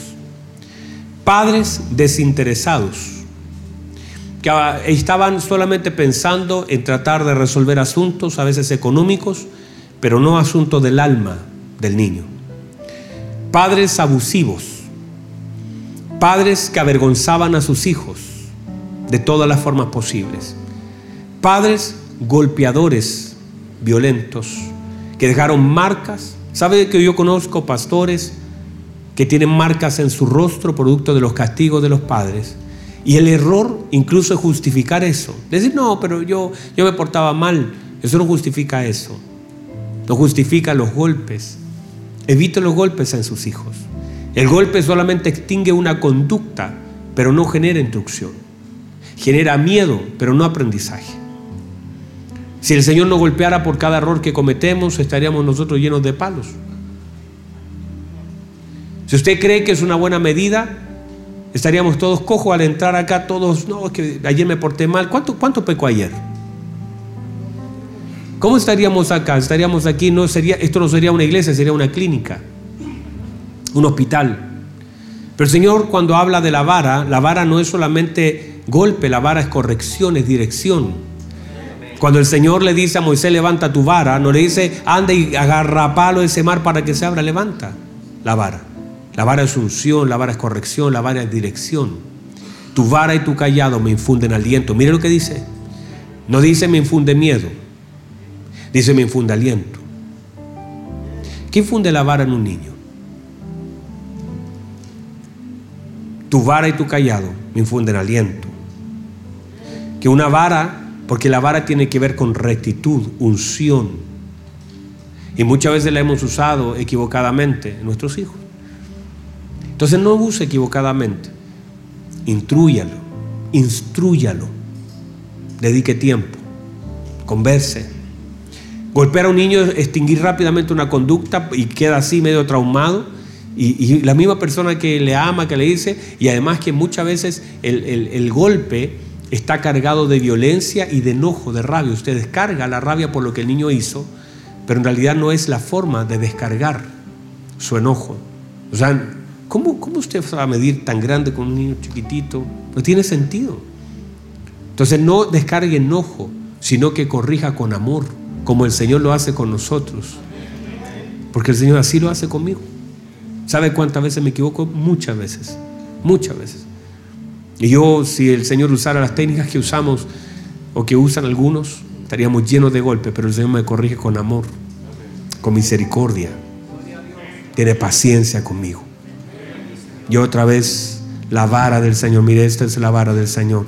Padres desinteresados que estaban solamente pensando en tratar de resolver asuntos, a veces económicos, pero no asuntos del alma del niño. Padres abusivos, padres que avergonzaban a sus hijos de todas las formas posibles, padres golpeadores, violentos, que dejaron marcas. ¿Sabe que yo conozco pastores que tienen marcas en su rostro producto de los castigos de los padres? Y el error incluso es justificar eso. Decir, no, pero yo, yo me portaba mal. Eso no justifica eso. No justifica los golpes. Evite los golpes en sus hijos. El golpe solamente extingue una conducta, pero no genera instrucción. Genera miedo, pero no aprendizaje. Si el Señor no golpeara por cada error que cometemos, estaríamos nosotros llenos de palos. Si usted cree que es una buena medida, Estaríamos todos cojos al entrar acá, todos, no, que ayer me porté mal. ¿Cuánto, cuánto pecó ayer? ¿Cómo estaríamos acá? Estaríamos aquí, no sería, esto no sería una iglesia, sería una clínica, un hospital. Pero el Señor cuando habla de la vara, la vara no es solamente golpe, la vara es corrección, es dirección. Cuando el Señor le dice a Moisés, levanta tu vara, no le dice, anda y agarra palo ese mar para que se abra, levanta la vara. La vara es unción, la vara es corrección, la vara es dirección. Tu vara y tu callado me infunden aliento. Mire lo que dice. No dice me infunde miedo. Dice me infunde aliento. ¿Qué infunde la vara en un niño? Tu vara y tu callado me infunden aliento. Que una vara, porque la vara tiene que ver con rectitud, unción. Y muchas veces la hemos usado equivocadamente en nuestros hijos. Entonces no use equivocadamente. Intrúyalo, instruyalo, dedique tiempo, converse. Golpear a un niño es extinguir rápidamente una conducta y queda así medio traumado. Y, la misma persona que le ama, que le dice, y además que muchas veces el, el golpe está cargado de violencia y de enojo, de rabia. Usted descarga la rabia por lo que el niño hizo, pero en realidad no es la forma de descargar su enojo. O sea, ¿Cómo, usted va a medir tan grande con un niño chiquitito? No tiene sentido. Entonces no descargue enojo, sino que corrija con amor, como el Señor lo hace con nosotros. Porque el Señor así lo hace conmigo. ¿Sabe cuántas veces me equivoco? Muchas veces, muchas veces. Y yo, si el Señor usara las técnicas que usamos o que usan algunos, estaríamos llenos de golpes, pero el Señor me corrige con amor, con misericordia. Tiene paciencia conmigo. Y otra vez la vara del Señor. Mire, esta es la vara del Señor.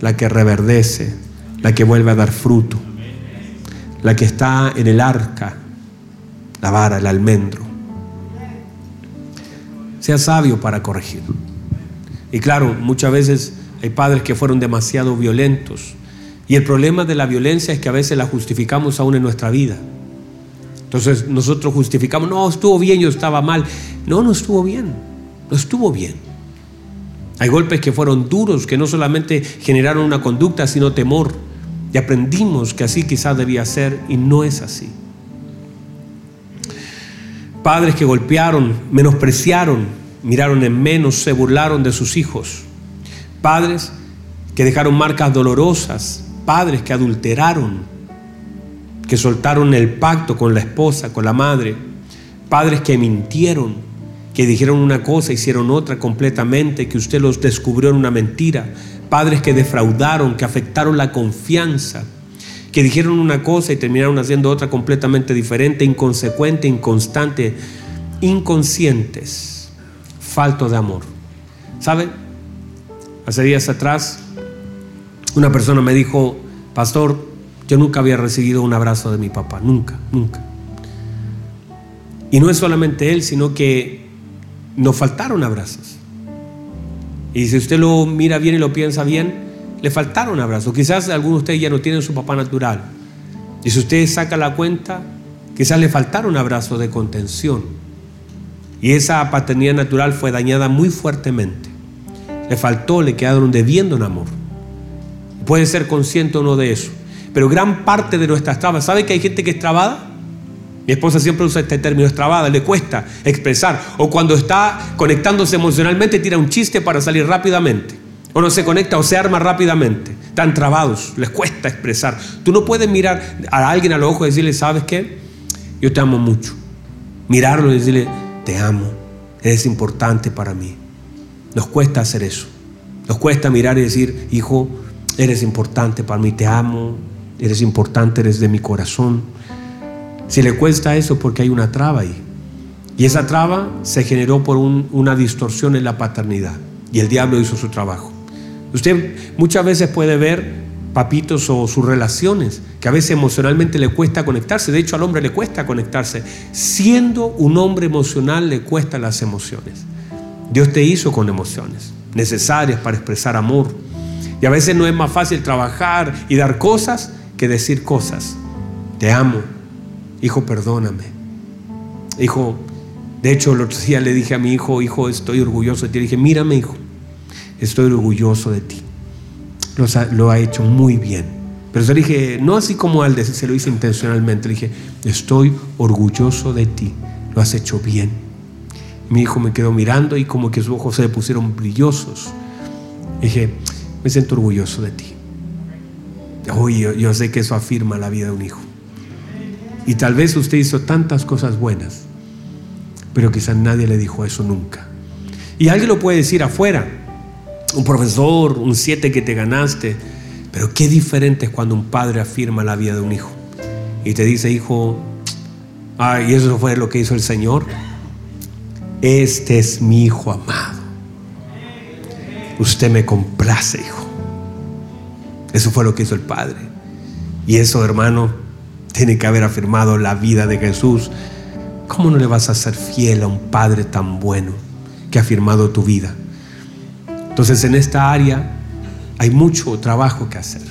La que reverdece, la que vuelve a dar fruto. La que está en el arca. La vara, el almendro. Sea sabio para corregir. Y claro, muchas veces hay padres que fueron demasiado violentos. Y el problema de la violencia es que a veces la justificamos aún en nuestra vida. Entonces nosotros justificamos, no, estuvo bien, yo estaba mal. No, no estuvo bien no estuvo bien. Hay golpes que fueron duros, que no solamente generaron una conducta, sino temor. Y aprendimos que así quizás debía ser y no es así. Padres que golpearon, menospreciaron, miraron en menos, se burlaron de sus hijos. Padres que dejaron marcas dolorosas, padres que adulteraron, que soltaron el pacto con la esposa, con la madre, padres que mintieron, que dijeron una cosa, hicieron otra completamente, que usted los descubrió en una mentira, padres que defraudaron, que afectaron la confianza, que dijeron una cosa y terminaron haciendo otra completamente diferente, inconsecuente, inconstante, inconscientes, falto de amor. ¿Sabe? Hace días atrás una persona me dijo, pastor, yo nunca había recibido un abrazo de mi papá, nunca, nunca. Y no es solamente él, sino que nos faltaron abrazos. Y si usted lo mira bien y lo piensa bien, le faltaron abrazos. Quizás algunos de ustedes ya no tienen su papá natural. Y si usted saca la cuenta, quizás le faltaron abrazos de contención. Y esa paternidad natural fue dañada muy fuertemente. Le faltó, le quedaron debiendo en amor. Puede ser consciente o no de eso. Pero gran parte de nuestras trabas, ¿sabe que hay gente que es trabada? Mi esposa siempre usa este término, es trabada, le cuesta expresar. O cuando está conectándose emocionalmente, tira un chiste para salir rápidamente. O no se conecta o se arma rápidamente. Están trabados, les cuesta expresar. Tú no puedes mirar a alguien a los ojos y decirle, ¿sabes qué? Yo te amo mucho. Mirarlo y decirle, te amo, eres importante para mí. Nos cuesta hacer eso. Nos cuesta mirar y decir, hijo, eres importante para mí, te amo, eres importante, eres de mi corazón. Si le cuesta eso porque hay una traba ahí. Y esa traba se generó por una distorsión en la paternidad. Y el diablo hizo su trabajo. Usted muchas veces puede ver papitos o sus relaciones, que a veces emocionalmente le cuesta conectarse. De hecho, al hombre le cuesta conectarse. Siendo un hombre emocional le cuestan las emociones. Dios te hizo con emociones necesarias para expresar amor. Y a veces no es más fácil trabajar y dar cosas que decir cosas. Te amo, hijo, perdóname. Hijo, de hecho, el otro día le dije a mi hijo, hijo, estoy orgulloso de ti. Le dije, mírame, hijo, estoy orgulloso de ti. Lo, ha hecho muy bien. Pero se le dije, no así como al se lo hice intencionalmente. Le dije, estoy orgulloso de ti. Lo has hecho bien. Mi hijo me quedó mirando y como que sus ojos se le pusieron brillosos. Dije, me siento orgulloso de ti. Uy, yo sé que eso afirma la vida de un hijo. Y tal vez usted hizo tantas cosas buenas, pero quizás nadie le dijo eso nunca. Y alguien lo puede decir afuera, un profesor, un siete que te ganaste, pero qué diferente es cuando un padre afirma la vida de un hijo y te dice, hijo, ay, eso fue lo que hizo el Señor. Este es mi hijo amado. Usted me complace, hijo. Eso fue lo que hizo el Padre. Y eso, hermano, tiene que haber afirmado la vida de Jesús. ¿Cómo no le vas a ser fiel a un Padre tan bueno que ha afirmado tu vida? Entonces en esta área hay mucho trabajo que hacer.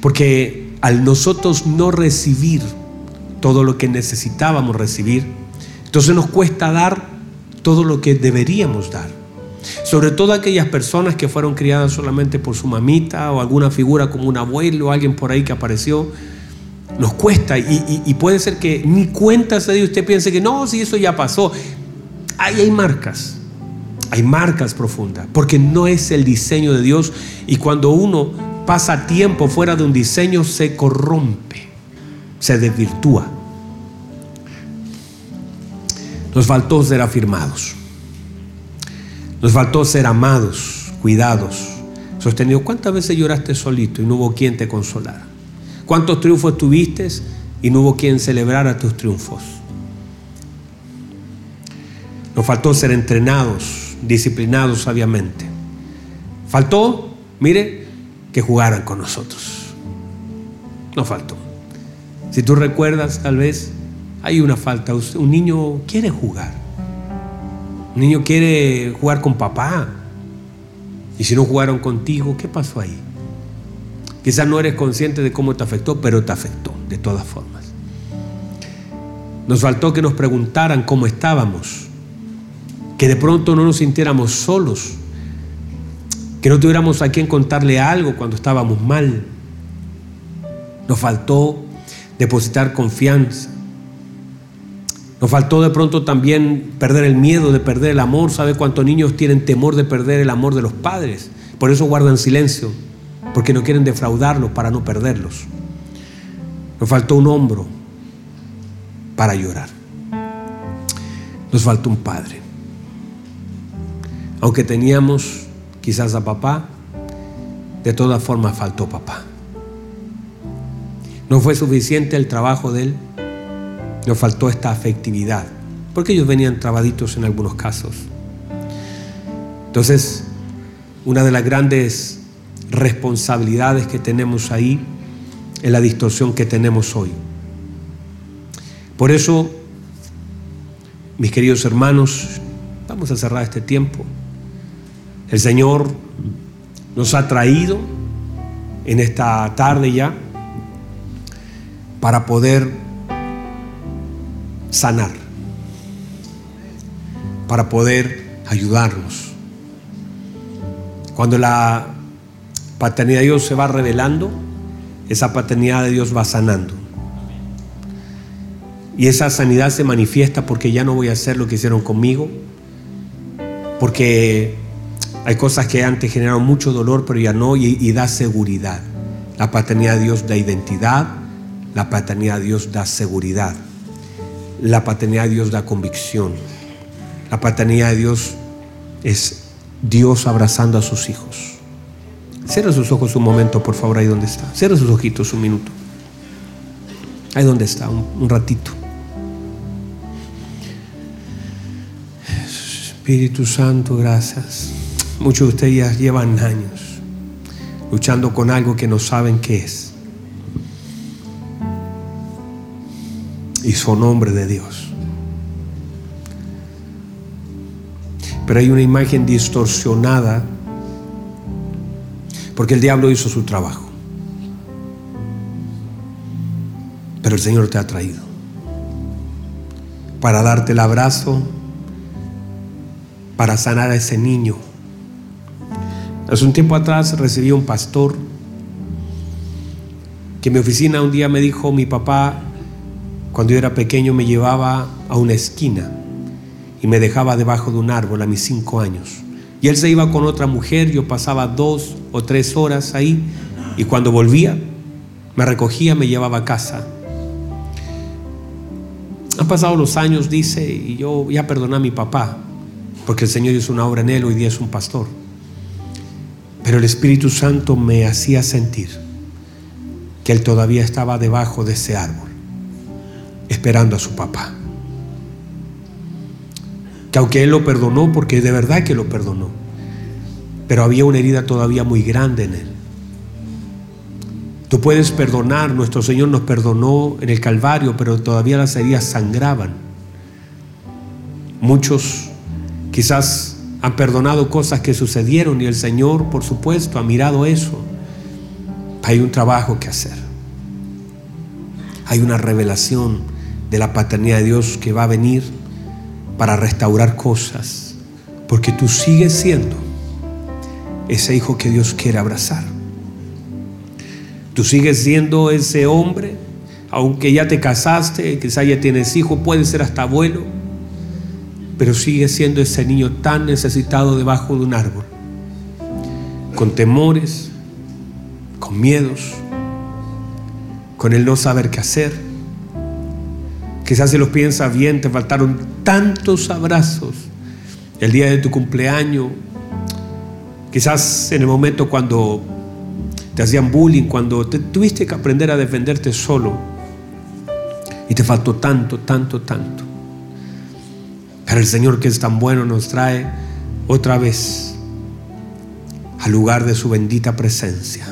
Porque al nosotros no recibir todo lo que necesitábamos recibir, entonces nos cuesta dar todo lo que deberíamos dar. Sobre todo aquellas personas que fueron criadas solamente por su mamita o alguna figura como un abuelo o alguien por ahí que apareció nos cuesta y, puede ser que ni cuenta se dé usted piense que no, si eso ya pasó. Ahí hay marcas, hay marcas profundas, porque no es el diseño de Dios y cuando uno pasa tiempo fuera de un diseño se corrompe, se desvirtúa. Nos faltó ser afirmados, nos faltó ser amados, cuidados, sostenidos. ¿Cuántas veces lloraste solito y no hubo quien te consolara? ¿Cuántos triunfos tuviste y no hubo quien celebrara tus triunfos? Nos faltó ser entrenados, disciplinados sabiamente. Faltó, mire, que jugaran con nosotros. No faltó. Si tú recuerdas, tal vez hay una falta. Un niño quiere jugar. Un niño quiere jugar con papá. Y si no jugaron contigo, ¿qué pasó ahí? Quizás no eres consciente de cómo te afectó, pero te afectó de todas formas. Nos faltó que nos preguntaran cómo estábamos, que de pronto no nos sintiéramos solos, que no tuviéramos a quien contarle algo cuando estábamos mal. Nos faltó depositar confianza. Nos faltó de pronto también perder el miedo de perder el amor. ¿Sabe cuántos niños tienen temor de perder el amor de los padres? Por eso guardan silencio, porque no quieren defraudarlos para no perderlos. Nos faltó un hombro para llorar. Nos faltó un padre. Aunque teníamos quizás a papá, de todas formas faltó papá. No fue suficiente el trabajo de él, nos faltó esta afectividad, porque ellos venían trabaditos en algunos casos. Entonces, una de las grandes responsabilidades que tenemos ahí es la distorsión que tenemos hoy. Por eso, mis queridos hermanos, vamos a cerrar este tiempo. El Señor nos ha traído en esta tarde ya para poder sanar, para poder ayudarnos. Cuando la paternidad de Dios se va revelando, esa paternidad de Dios va sanando. Y esa sanidad se manifiesta porque ya no voy a hacer lo que hicieron conmigo, porque hay cosas que antes generaron mucho dolor, pero ya no, y, da seguridad. La paternidad de Dios da identidad, la paternidad de Dios da seguridad, la paternidad de Dios da convicción, la paternidad de Dios es Dios abrazando a sus hijos. Cierra sus ojos un momento, por favor, ahí donde está. Cierra sus ojitos un minuto. Ahí donde está, un ratito. Espíritu Santo, gracias. Muchos de ustedes ya llevan años luchando con algo que no saben qué es. Y son hombres de Dios. Pero hay una imagen distorsionada porque el diablo hizo su trabajo. Pero el Señor te ha traído para darte el abrazo para sanar a ese niño. Hace un tiempo atrás recibí un pastor que en mi oficina un día me dijo, mi papá, cuando yo era pequeño, me llevaba a una esquina y me dejaba debajo de un árbol a mis cinco años. Y él se iba con otra mujer, yo pasaba dos o tres horas ahí y cuando volvía, me recogía, me llevaba a casa. Han pasado los años, dice, y yo ya perdoné a mi papá, porque el Señor hizo una obra en él, hoy día es un pastor. Pero el Espíritu Santo me hacía sentir que él todavía estaba debajo de ese árbol, esperando a su papá. Que aunque él lo perdonó, porque de verdad que lo perdonó, pero había una herida todavía muy grande en él. Tú puedes perdonar, nuestro Señor nos perdonó en el Calvario, pero todavía las heridas sangraban. Muchos Quizás han perdonado cosas que sucedieron y el Señor, por supuesto, ha mirado eso. Hay un trabajo que hacer. Hay una revelación de la paternidad de Dios que va a venir para restaurar cosas. Porque tú sigues siendo ese hijo que Dios quiere abrazar. Tú sigues siendo ese hombre, aunque ya te casaste, quizás ya tienes hijo, puede ser hasta abuelo pero sigue siendo ese niño tan necesitado debajo de un árbol, con temores, con miedos, con el no saber qué hacer. Quizás si lo piensas bien, te faltaron tantos abrazos el día de tu cumpleaños, quizás en el momento cuando te hacían bullying, cuando te, tuviste que aprender a defenderte solo y te faltó tanto, tanto, tanto. Pero el Señor que es tan bueno nos trae otra vez al lugar de su bendita presencia,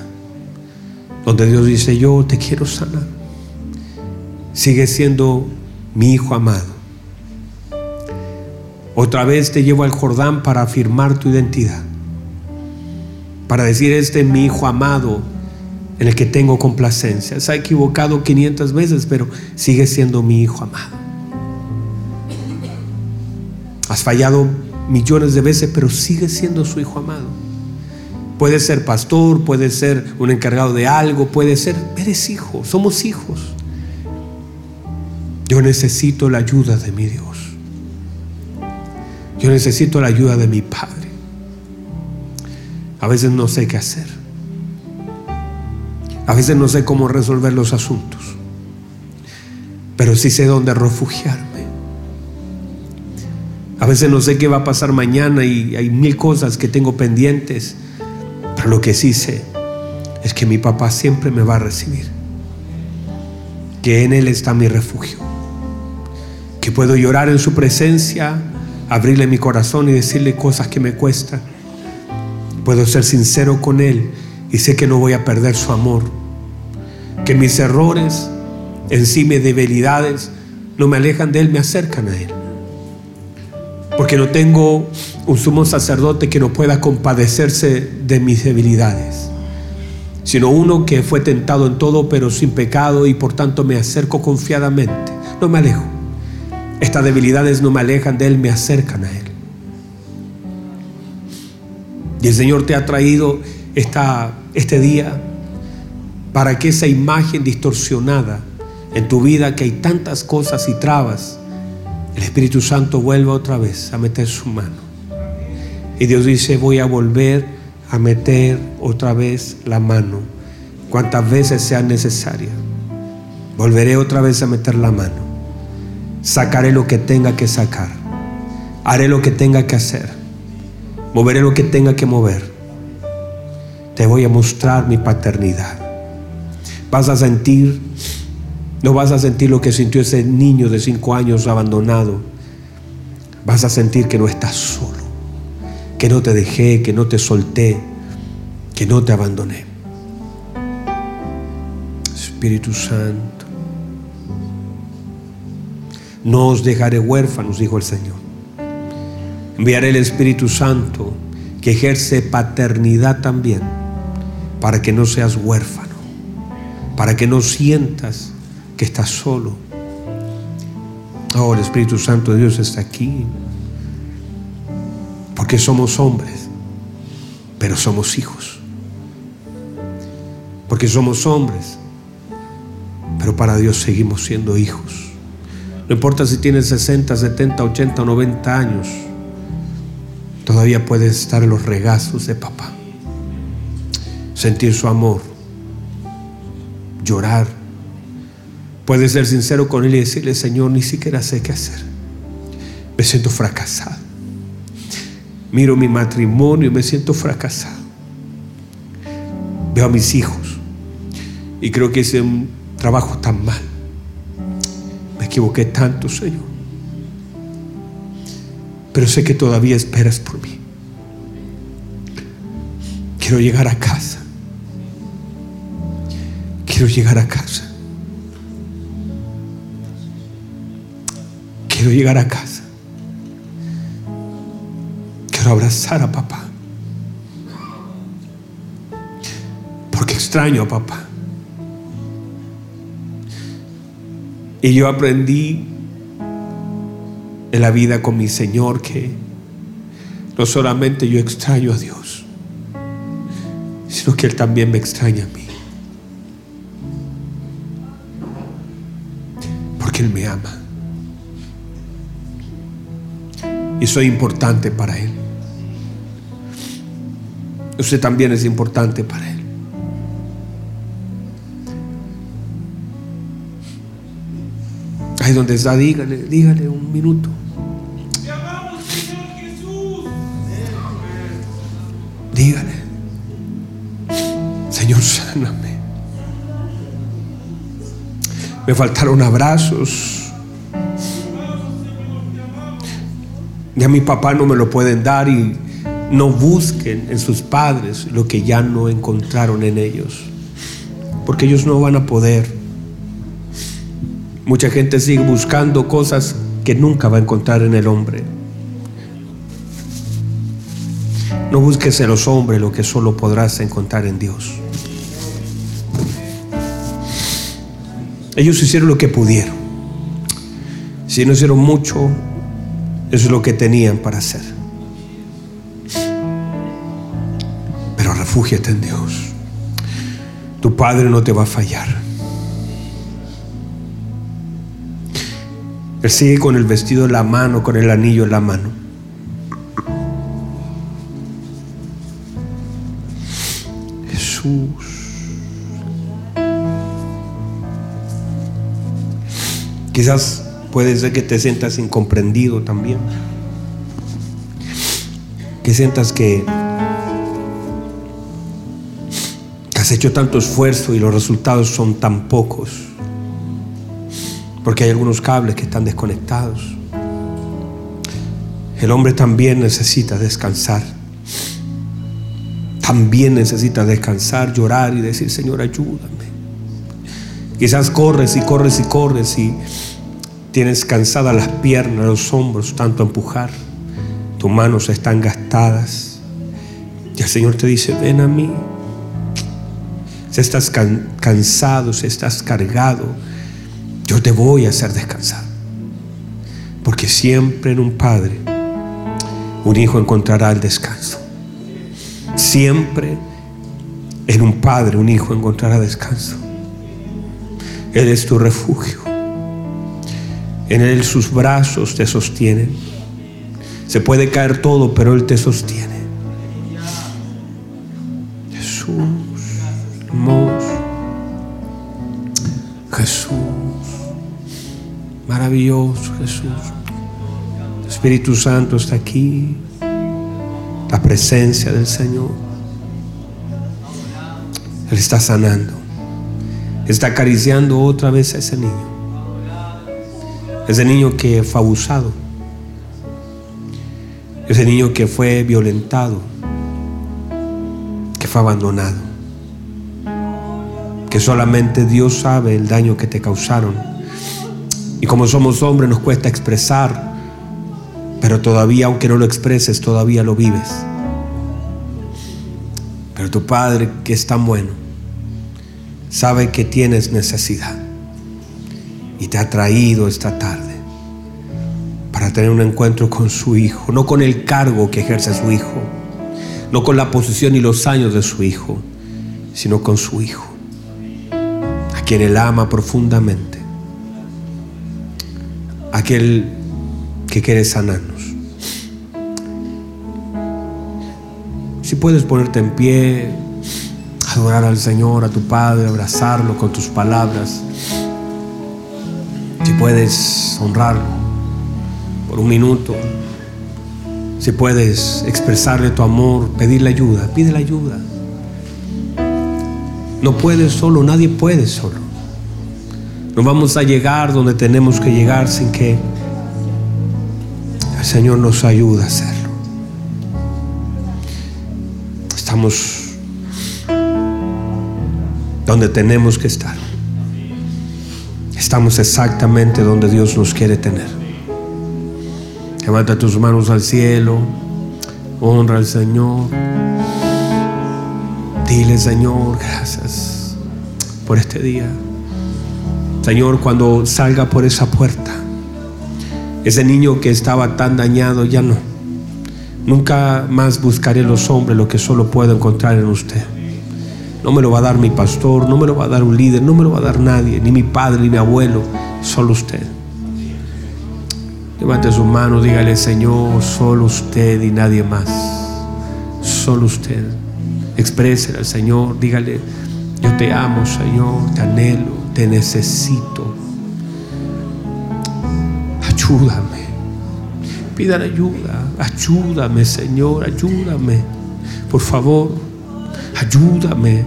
donde Dios dice, yo te quiero sanar. Sigue siendo mi hijo amado. Otra vez te llevo al Jordán para afirmar tu identidad. Para decir, este es mi hijo amado en el que tengo complacencia. Se ha equivocado 500 veces, pero sigue siendo mi hijo amado. Has fallado millones de veces, pero sigue siendo su hijo amado. Puede ser pastor, puede ser un encargado de algo, puede ser, eres hijo, somos hijos. Yo necesito la ayuda de mi Dios. Yo necesito la ayuda de mi Padre. A veces no sé qué hacer. A veces no sé cómo resolver los asuntos. Pero sí sé dónde refugiarme. A veces no sé qué va a pasar mañana y hay mil cosas que tengo pendientes. Pero lo que sí sé es que mi papá siempre me va a recibir. Que en Él está mi refugio. Que puedo llorar en su presencia, abrirle mi corazón y decirle cosas que me cuestan. Puedo ser sincero con Él y sé que no voy a perder su amor. Que mis errores, encima de debilidades, no me alejan de Él, me acercan a Él. Porque no tengo un sumo sacerdote que no pueda compadecerse de mis debilidades, sino uno que fue tentado en todo pero sin pecado y por tanto me acerco confiadamente. No me alejo. Estas debilidades no me alejan de Él, me acercan a Él. Y el Señor te ha traído esta, este día para que esa imagen distorsionada en tu vida, que hay tantas cosas y trabas, el Espíritu Santo vuelva otra vez a meter su mano. Y Dios dice, voy a volver a meter otra vez la mano, cuantas veces sea necesaria. Volveré otra vez a meter la mano. Sacaré lo que tenga que sacar. Haré lo que tenga que hacer. Moveré lo que tenga que mover. Te voy a mostrar mi paternidad. Vas a sentir no vas a sentir lo que sintió ese niño de cinco años abandonado. Vas a sentir que no estás solo, que no te dejé, que no te solté, que no te abandoné. Espíritu Santo, no os dejaré huérfanos, dijo el Señor. Enviaré el Espíritu Santo que ejerce paternidad también, para que no seas huérfano, para que no sientas que estás solo. Ahora el Espíritu Santo de Dios está aquí. Porque somos hombres, pero somos hijos. Porque somos hombres, pero para Dios seguimos siendo hijos. No importa si tienes 60, 70, 80 o 90 años, todavía puedes estar en los regazos de papá. Sentir su amor, llorar Puedes ser sincero con Él y decirle, Señor, ni siquiera sé qué hacer. Me siento fracasado. Miro mi matrimonio y me siento fracasado. Veo a mis hijos y creo que hice un trabajo tan mal. Equivoqué tanto, Señor. Pero sé que todavía esperas por mí. Quiero llegar a casa. Quiero llegar a casa. Quiero llegar a casa. Quiero abrazar a papá. Porque extraño a papá. Y yo aprendí en la vida con mi Señor que no solamente yo extraño a Dios, sino que Él también me extraña a mí. Porque Él me ama. y soy importante para Él. Usted también es importante para Él. Ahí donde está, dígale, dígale un minuto. Dígale, Señor, sáname. Me faltaron abrazos Ya mi papá no me lo pueden dar y no busquen en sus padres lo que ya no encontraron en ellos. Porque ellos no van a poder. Mucha gente sigue buscando cosas que nunca va a encontrar en el hombre. No busques en los hombres lo que solo podrás encontrar en Dios. Ellos hicieron lo que pudieron. Si no hicieron mucho, eso es lo que tenían para hacer. Pero Refúgiate en Dios. Tu Padre no te va a fallar. Él sigue con el vestido en la mano, con el anillo en la mano. Jesús. Quizás puede ser que te sientas incomprendido también. Que sientas que has hecho tanto esfuerzo y los resultados son tan pocos. Porque hay algunos cables que están desconectados. El hombre también necesita descansar. También necesita descansar, llorar y decir, Señor, ayúdame. Quizás corres y corres y corres y tienes cansadas las piernas, los hombros, tanto empujar. Tus manos están gastadas. Y el Señor te dice, ven a mí. Si estás cansado, si estás cargado, yo te voy a hacer descansar. Porque siempre en un padre, un hijo encontrará el descanso. Siempre en un padre, un hijo encontrará descanso. Él es tu refugio. En Él sus brazos te sostienen. Se puede caer todo, pero Él te sostiene. Maravilloso Jesús. Espíritu Santo está aquí. La presencia del Señor. Él está sanando. Está acariciando otra vez a ese niño. Ese niño que fue abusado. Ese niño que fue violentado. Que fue abandonado. Que solamente Dios sabe el daño que te causaron. Y como somos hombres nos cuesta expresar. Pero todavía, aunque no lo expreses, todavía lo vives. Pero tu Padre, que es tan bueno, sabe que tienes necesidad y te ha traído esta tarde para tener un encuentro con su hijo, no con el cargo que ejerce su hijo, no con la posición y los años de su hijo, sino con su hijo, a quien él ama profundamente, aquel que quiere sanarnos. Si puedes ponerte en pie, adorar al Señor, a tu Padre, abrazarlo con tus palabras. Si puedes honrarlo por un minuto, si puedes expresarle tu amor, pedirle ayuda, pide la ayuda. No puedes solo, nadie puede solo. No vamos a llegar donde tenemos que llegar sin que el Señor nos ayude a hacerlo. Estamos donde tenemos que estar. Estamos exactamente donde Dios nos quiere tener. Levanta tus manos al cielo, honra al Señor. Dile, Señor, gracias por este día. Señor, cuando salga por esa puerta, ese niño que estaba tan dañado ya no. Nunca más buscaré los hombres lo que solo puedo encontrar en usted. No me lo va a dar mi pastor, no me lo va a dar un líder, no me lo va a dar nadie, ni mi padre, ni mi abuelo, solo usted. Levante su mano, dígale, Señor, solo usted y nadie más. Solo usted. Exprésele al Señor, dígale, yo te amo, Señor, te anhelo, te necesito. Ayúdame. Pidan ayuda. Ayúdame, Señor, ayúdame. Por favor. Ayúdame,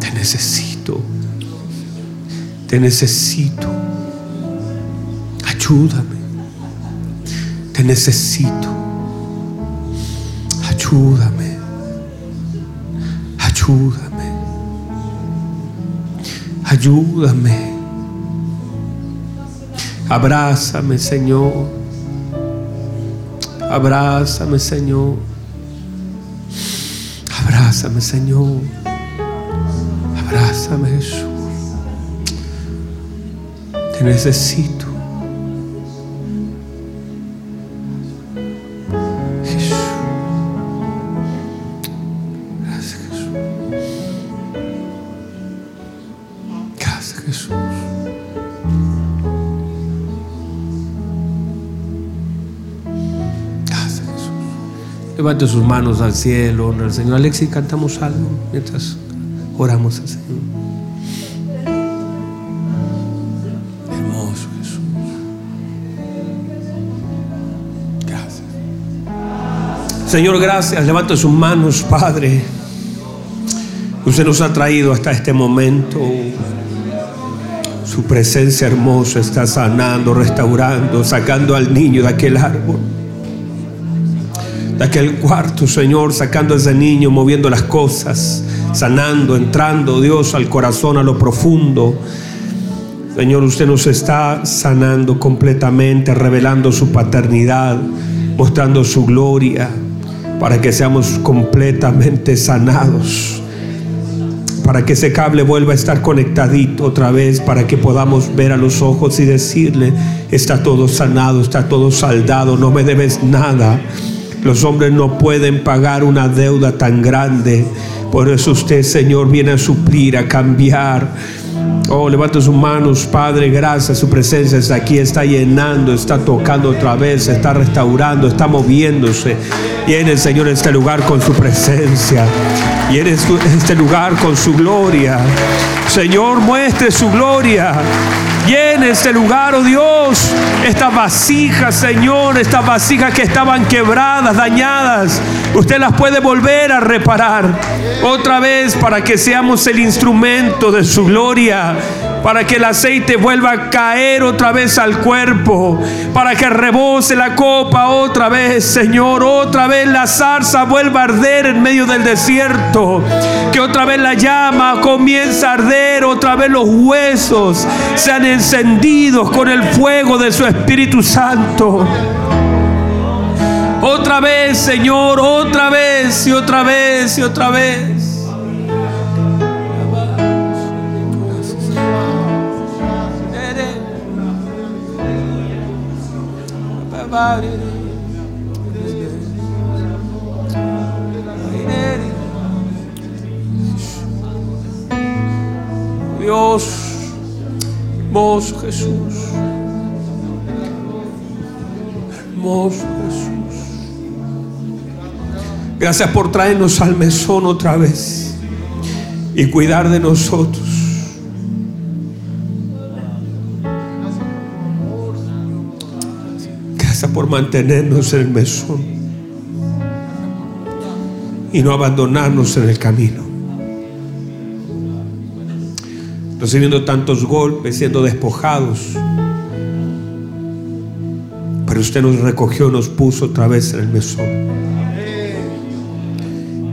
te necesito. Te necesito. Ayúdame. Te necesito. Ayúdame. Ayúdame. Ayúdame. Abrázame, Señor. Abrázame, Señor. Abrázame, Señor. Abrázame, Jesús. Te necesito. Levante sus manos al cielo, al Señor. Alexis, cantamos algo mientras oramos al Señor. Hermoso Jesús. Gracias. Señor, gracias. Levante sus manos, Padre. Usted nos ha traído hasta este momento. Su presencia hermosa está sanando, restaurando, sacando al niño de aquel árbol. De aquel cuarto, Señor, sacando ese niño, moviendo las cosas, sanando, entrando, Dios, al corazón, a lo profundo. Señor, usted nos está sanando completamente, revelando su paternidad, mostrando su gloria, para que seamos completamente sanados para que ese cable vuelva a estar conectadito otra vez, para que podamos ver a los ojos y decirle, está todo sanado, está todo saldado, no me debes nada. Los hombres no pueden pagar una deuda tan grande. Por eso usted, Señor, viene a suplir, a cambiar. Oh, levanta sus manos, Padre, gracias. Su presencia está aquí, está llenando, está tocando otra vez, está restaurando, está moviéndose. El Señor este lugar con su presencia. En este lugar con su gloria. Señor, muestre su gloria. Llene este lugar, oh Dios, estas vasijas, Señor, estas vasijas que estaban quebradas, dañadas. Usted las puede volver a reparar otra vez para que seamos el instrumento de su gloria para que el aceite vuelva a caer otra vez al cuerpo, para que rebose la copa otra vez, Señor, otra vez la zarza vuelva a arder en medio del desierto, que otra vez la llama comienza a arder, otra vez los huesos sean encendidos con el fuego de su Espíritu Santo. Otra vez, Señor, otra vez y otra vez y otra vez. Dios, hermoso Jesús, hermoso Jesús. Gracias por traernos al mesón otra vez y cuidar de nosotros. por mantenernos en el mesón y no abandonarnos en el camino. Recibiendo tantos golpes, siendo despojados. Pero usted nos recogió, nos puso otra vez en el mesón.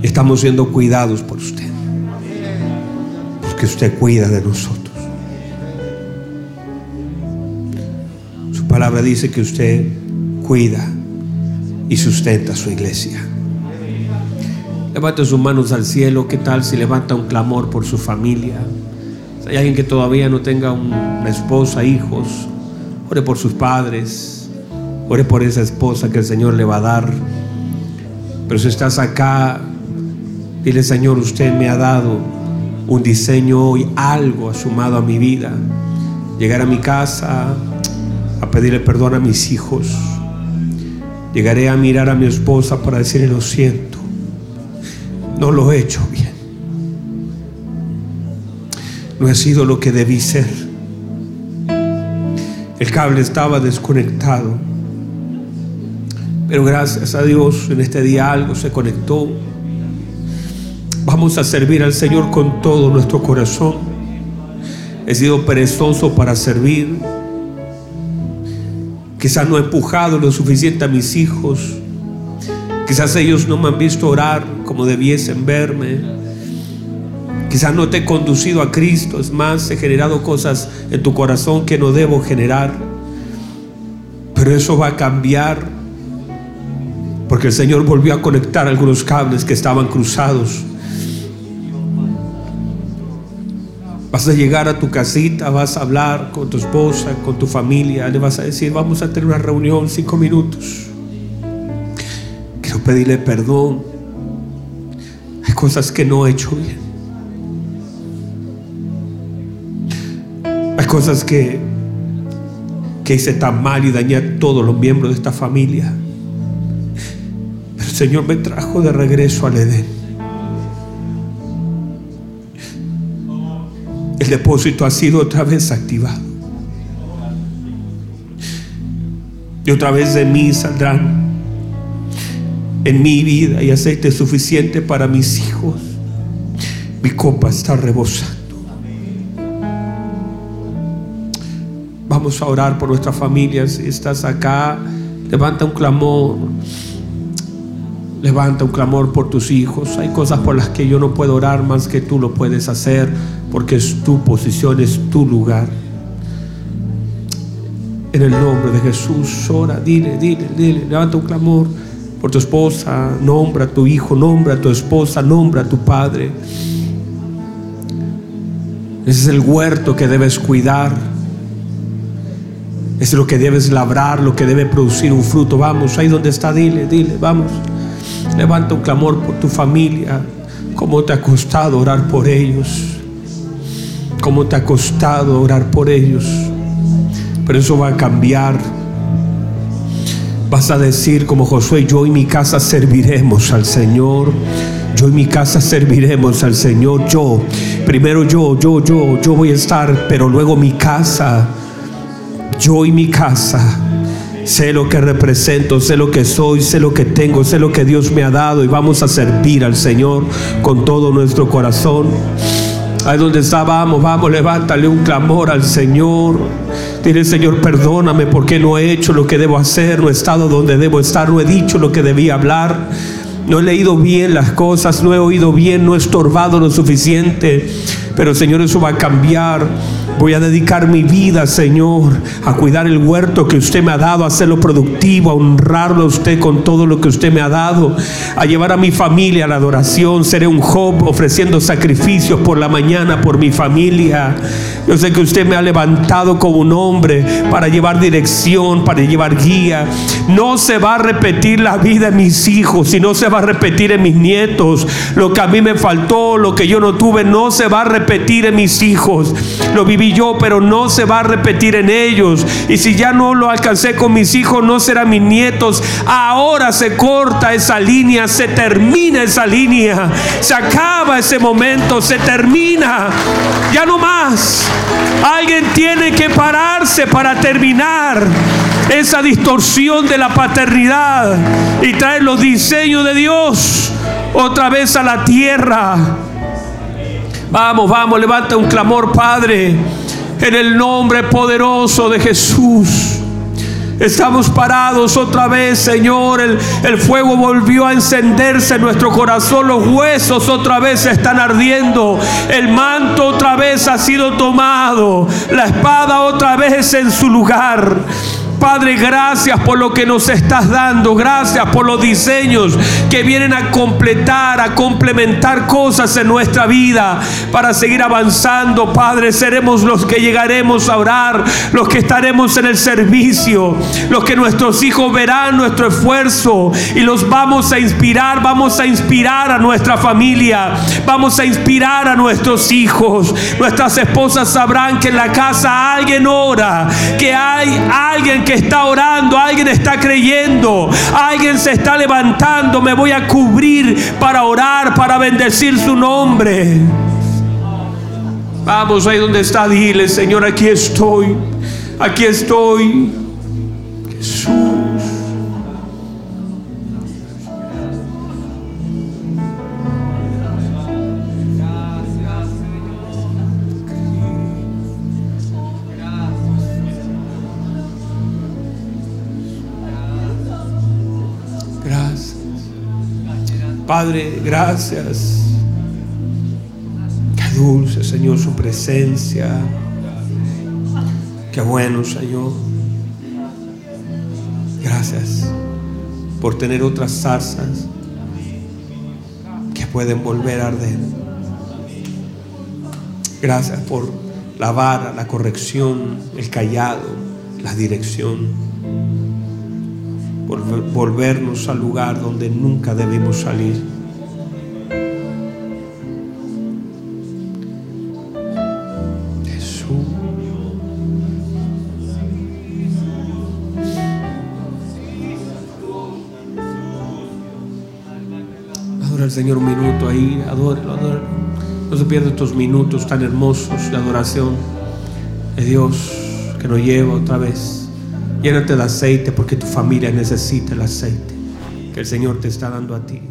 Estamos siendo cuidados por usted. Porque usted cuida de nosotros. Su palabra dice que usted cuida y sustenta su iglesia. Levante sus manos al cielo. ¿Qué tal si levanta un clamor por su familia? Si hay alguien que todavía no tenga una esposa, hijos, ore por sus padres. Ore por esa esposa que el Señor le va a dar. Pero si estás acá, dile Señor, usted me ha dado un diseño y algo sumado a mi vida. Llegar a mi casa a pedirle perdón a mis hijos Llegaré a mirar a mi esposa para decirle lo siento. No lo he hecho bien. No he sido lo que debí ser. El cable estaba desconectado. Pero gracias a Dios en este día algo se conectó. Vamos a servir al Señor con todo nuestro corazón. He sido perezoso para servir Quizás no he empujado lo suficiente a mis hijos. Quizás ellos no me han visto orar como debiesen verme. Quizás no te he conducido a Cristo. Es más, he generado cosas en tu corazón que no debo generar. Pero eso va a cambiar. Porque el Señor volvió a conectar algunos cables que estaban cruzados. Vas a llegar a tu casita, vas a hablar con tu esposa, con tu familia, le vas a decir, vamos a tener una reunión, cinco minutos. Quiero pedirle perdón. Hay cosas que no he hecho bien. cosas que, que hice tan mal y dañé a todos los miembros de esta familia. Pero el Señor me trajo de regreso al Edén. Depósito ha sido otra vez activado. Y otra vez de mí saldrán en mi vida y aceite suficiente para mis hijos. Mi copa está rebosando. Vamos a orar por nuestras familias. Si estás acá, levanta un clamor. Levanta un clamor por tus hijos. Hay cosas por las que yo no puedo orar más que tú lo puedes hacer porque es tu posición, es tu lugar. En el nombre de Jesús, ora, dile, dile, dile, levanta un clamor por tu esposa, nombra a tu hijo, nombra a tu esposa, nombra a tu padre. Ese es el huerto que debes cuidar. Es lo que debes labrar, lo que debe producir un fruto. Vamos, ahí donde está, dile, dile, vamos. Levanta un clamor por tu familia. ¿Cómo te ha costado orar por ellos? ¿Cómo te ha costado orar por ellos? Pero eso va a cambiar. Vas a decir como Josué, yo y mi casa serviremos al Señor. Yo y mi casa serviremos al Señor. Yo, primero yo, yo, yo, yo voy a estar, pero luego mi casa. Yo y mi casa. Sé lo que represento, sé lo que soy, sé lo que tengo, sé lo que Dios me ha dado y vamos a servir al Señor con todo nuestro corazón. Ahí donde está, vamos, vamos, levántale un clamor al Señor. Dile, Señor, perdóname porque no he hecho lo que debo hacer, no he estado donde debo estar, no he dicho lo que debía hablar. No he leído bien las cosas, no he oído bien, no he estorbado lo suficiente. Pero Señor, eso va a cambiar. Voy a dedicar mi vida, Señor, a cuidar el huerto que usted me ha dado, a hacerlo productivo, a honrarlo a usted con todo lo que usted me ha dado, a llevar a mi familia a la adoración. Seré un Job ofreciendo sacrificios por la mañana por mi familia. Yo sé que usted me ha levantado como un hombre para llevar dirección, para llevar guía. No se va a repetir la vida de mis hijos y no se va a repetir en mis nietos. Lo que a mí me faltó, lo que yo no tuve, no se va a repetir en mis hijos. Lo viví yo, pero no se va a repetir en ellos. Y si ya no lo alcancé con mis hijos, no serán mis nietos. Ahora se corta esa línea, se termina esa línea, se acaba ese momento, se termina. Ya no más. Alguien tiene que pararse para terminar esa distorsión de la paternidad y traer los diseños de Dios otra vez a la tierra. Vamos, vamos, levanta un clamor, Padre, en el nombre poderoso de Jesús. Estamos parados otra vez, Señor. El, el, fuego volvió a encenderse en nuestro corazón. Los huesos otra vez están ardiendo. El manto otra vez ha sido tomado. La espada otra vez en su lugar. Padre, gracias por lo que nos estás dando. Gracias por los diseños que vienen a completar, a complementar cosas en nuestra vida para seguir avanzando. Padre, seremos los que llegaremos a orar, los que estaremos en el servicio, los que nuestros hijos verán nuestro esfuerzo y los vamos a inspirar. Vamos a inspirar a nuestra familia. Vamos a inspirar a nuestros hijos. Nuestras esposas sabrán que en la casa alguien ora, que hay alguien que está orando, alguien está creyendo, alguien se está levantando. Me voy a cubrir para orar, para bendecir su nombre. Vamos ahí donde está, dile, Señor, aquí estoy, aquí estoy. Jesús. Padre, gracias. Qué dulce, Señor, su presencia. Qué bueno, Señor. Gracias por tener otras zarzas que pueden volver a arder. Gracias por la vara, la corrección, el callado, la dirección volvernos al lugar donde nunca debemos salir. Jesús. Adora al Señor un minuto ahí, adórelo, adórelo. No se pierdan estos minutos tan hermosos de adoración de Dios que nos lleva otra vez Llénate de aceite porque tu familia necesita el aceite que el Señor te está dando a ti.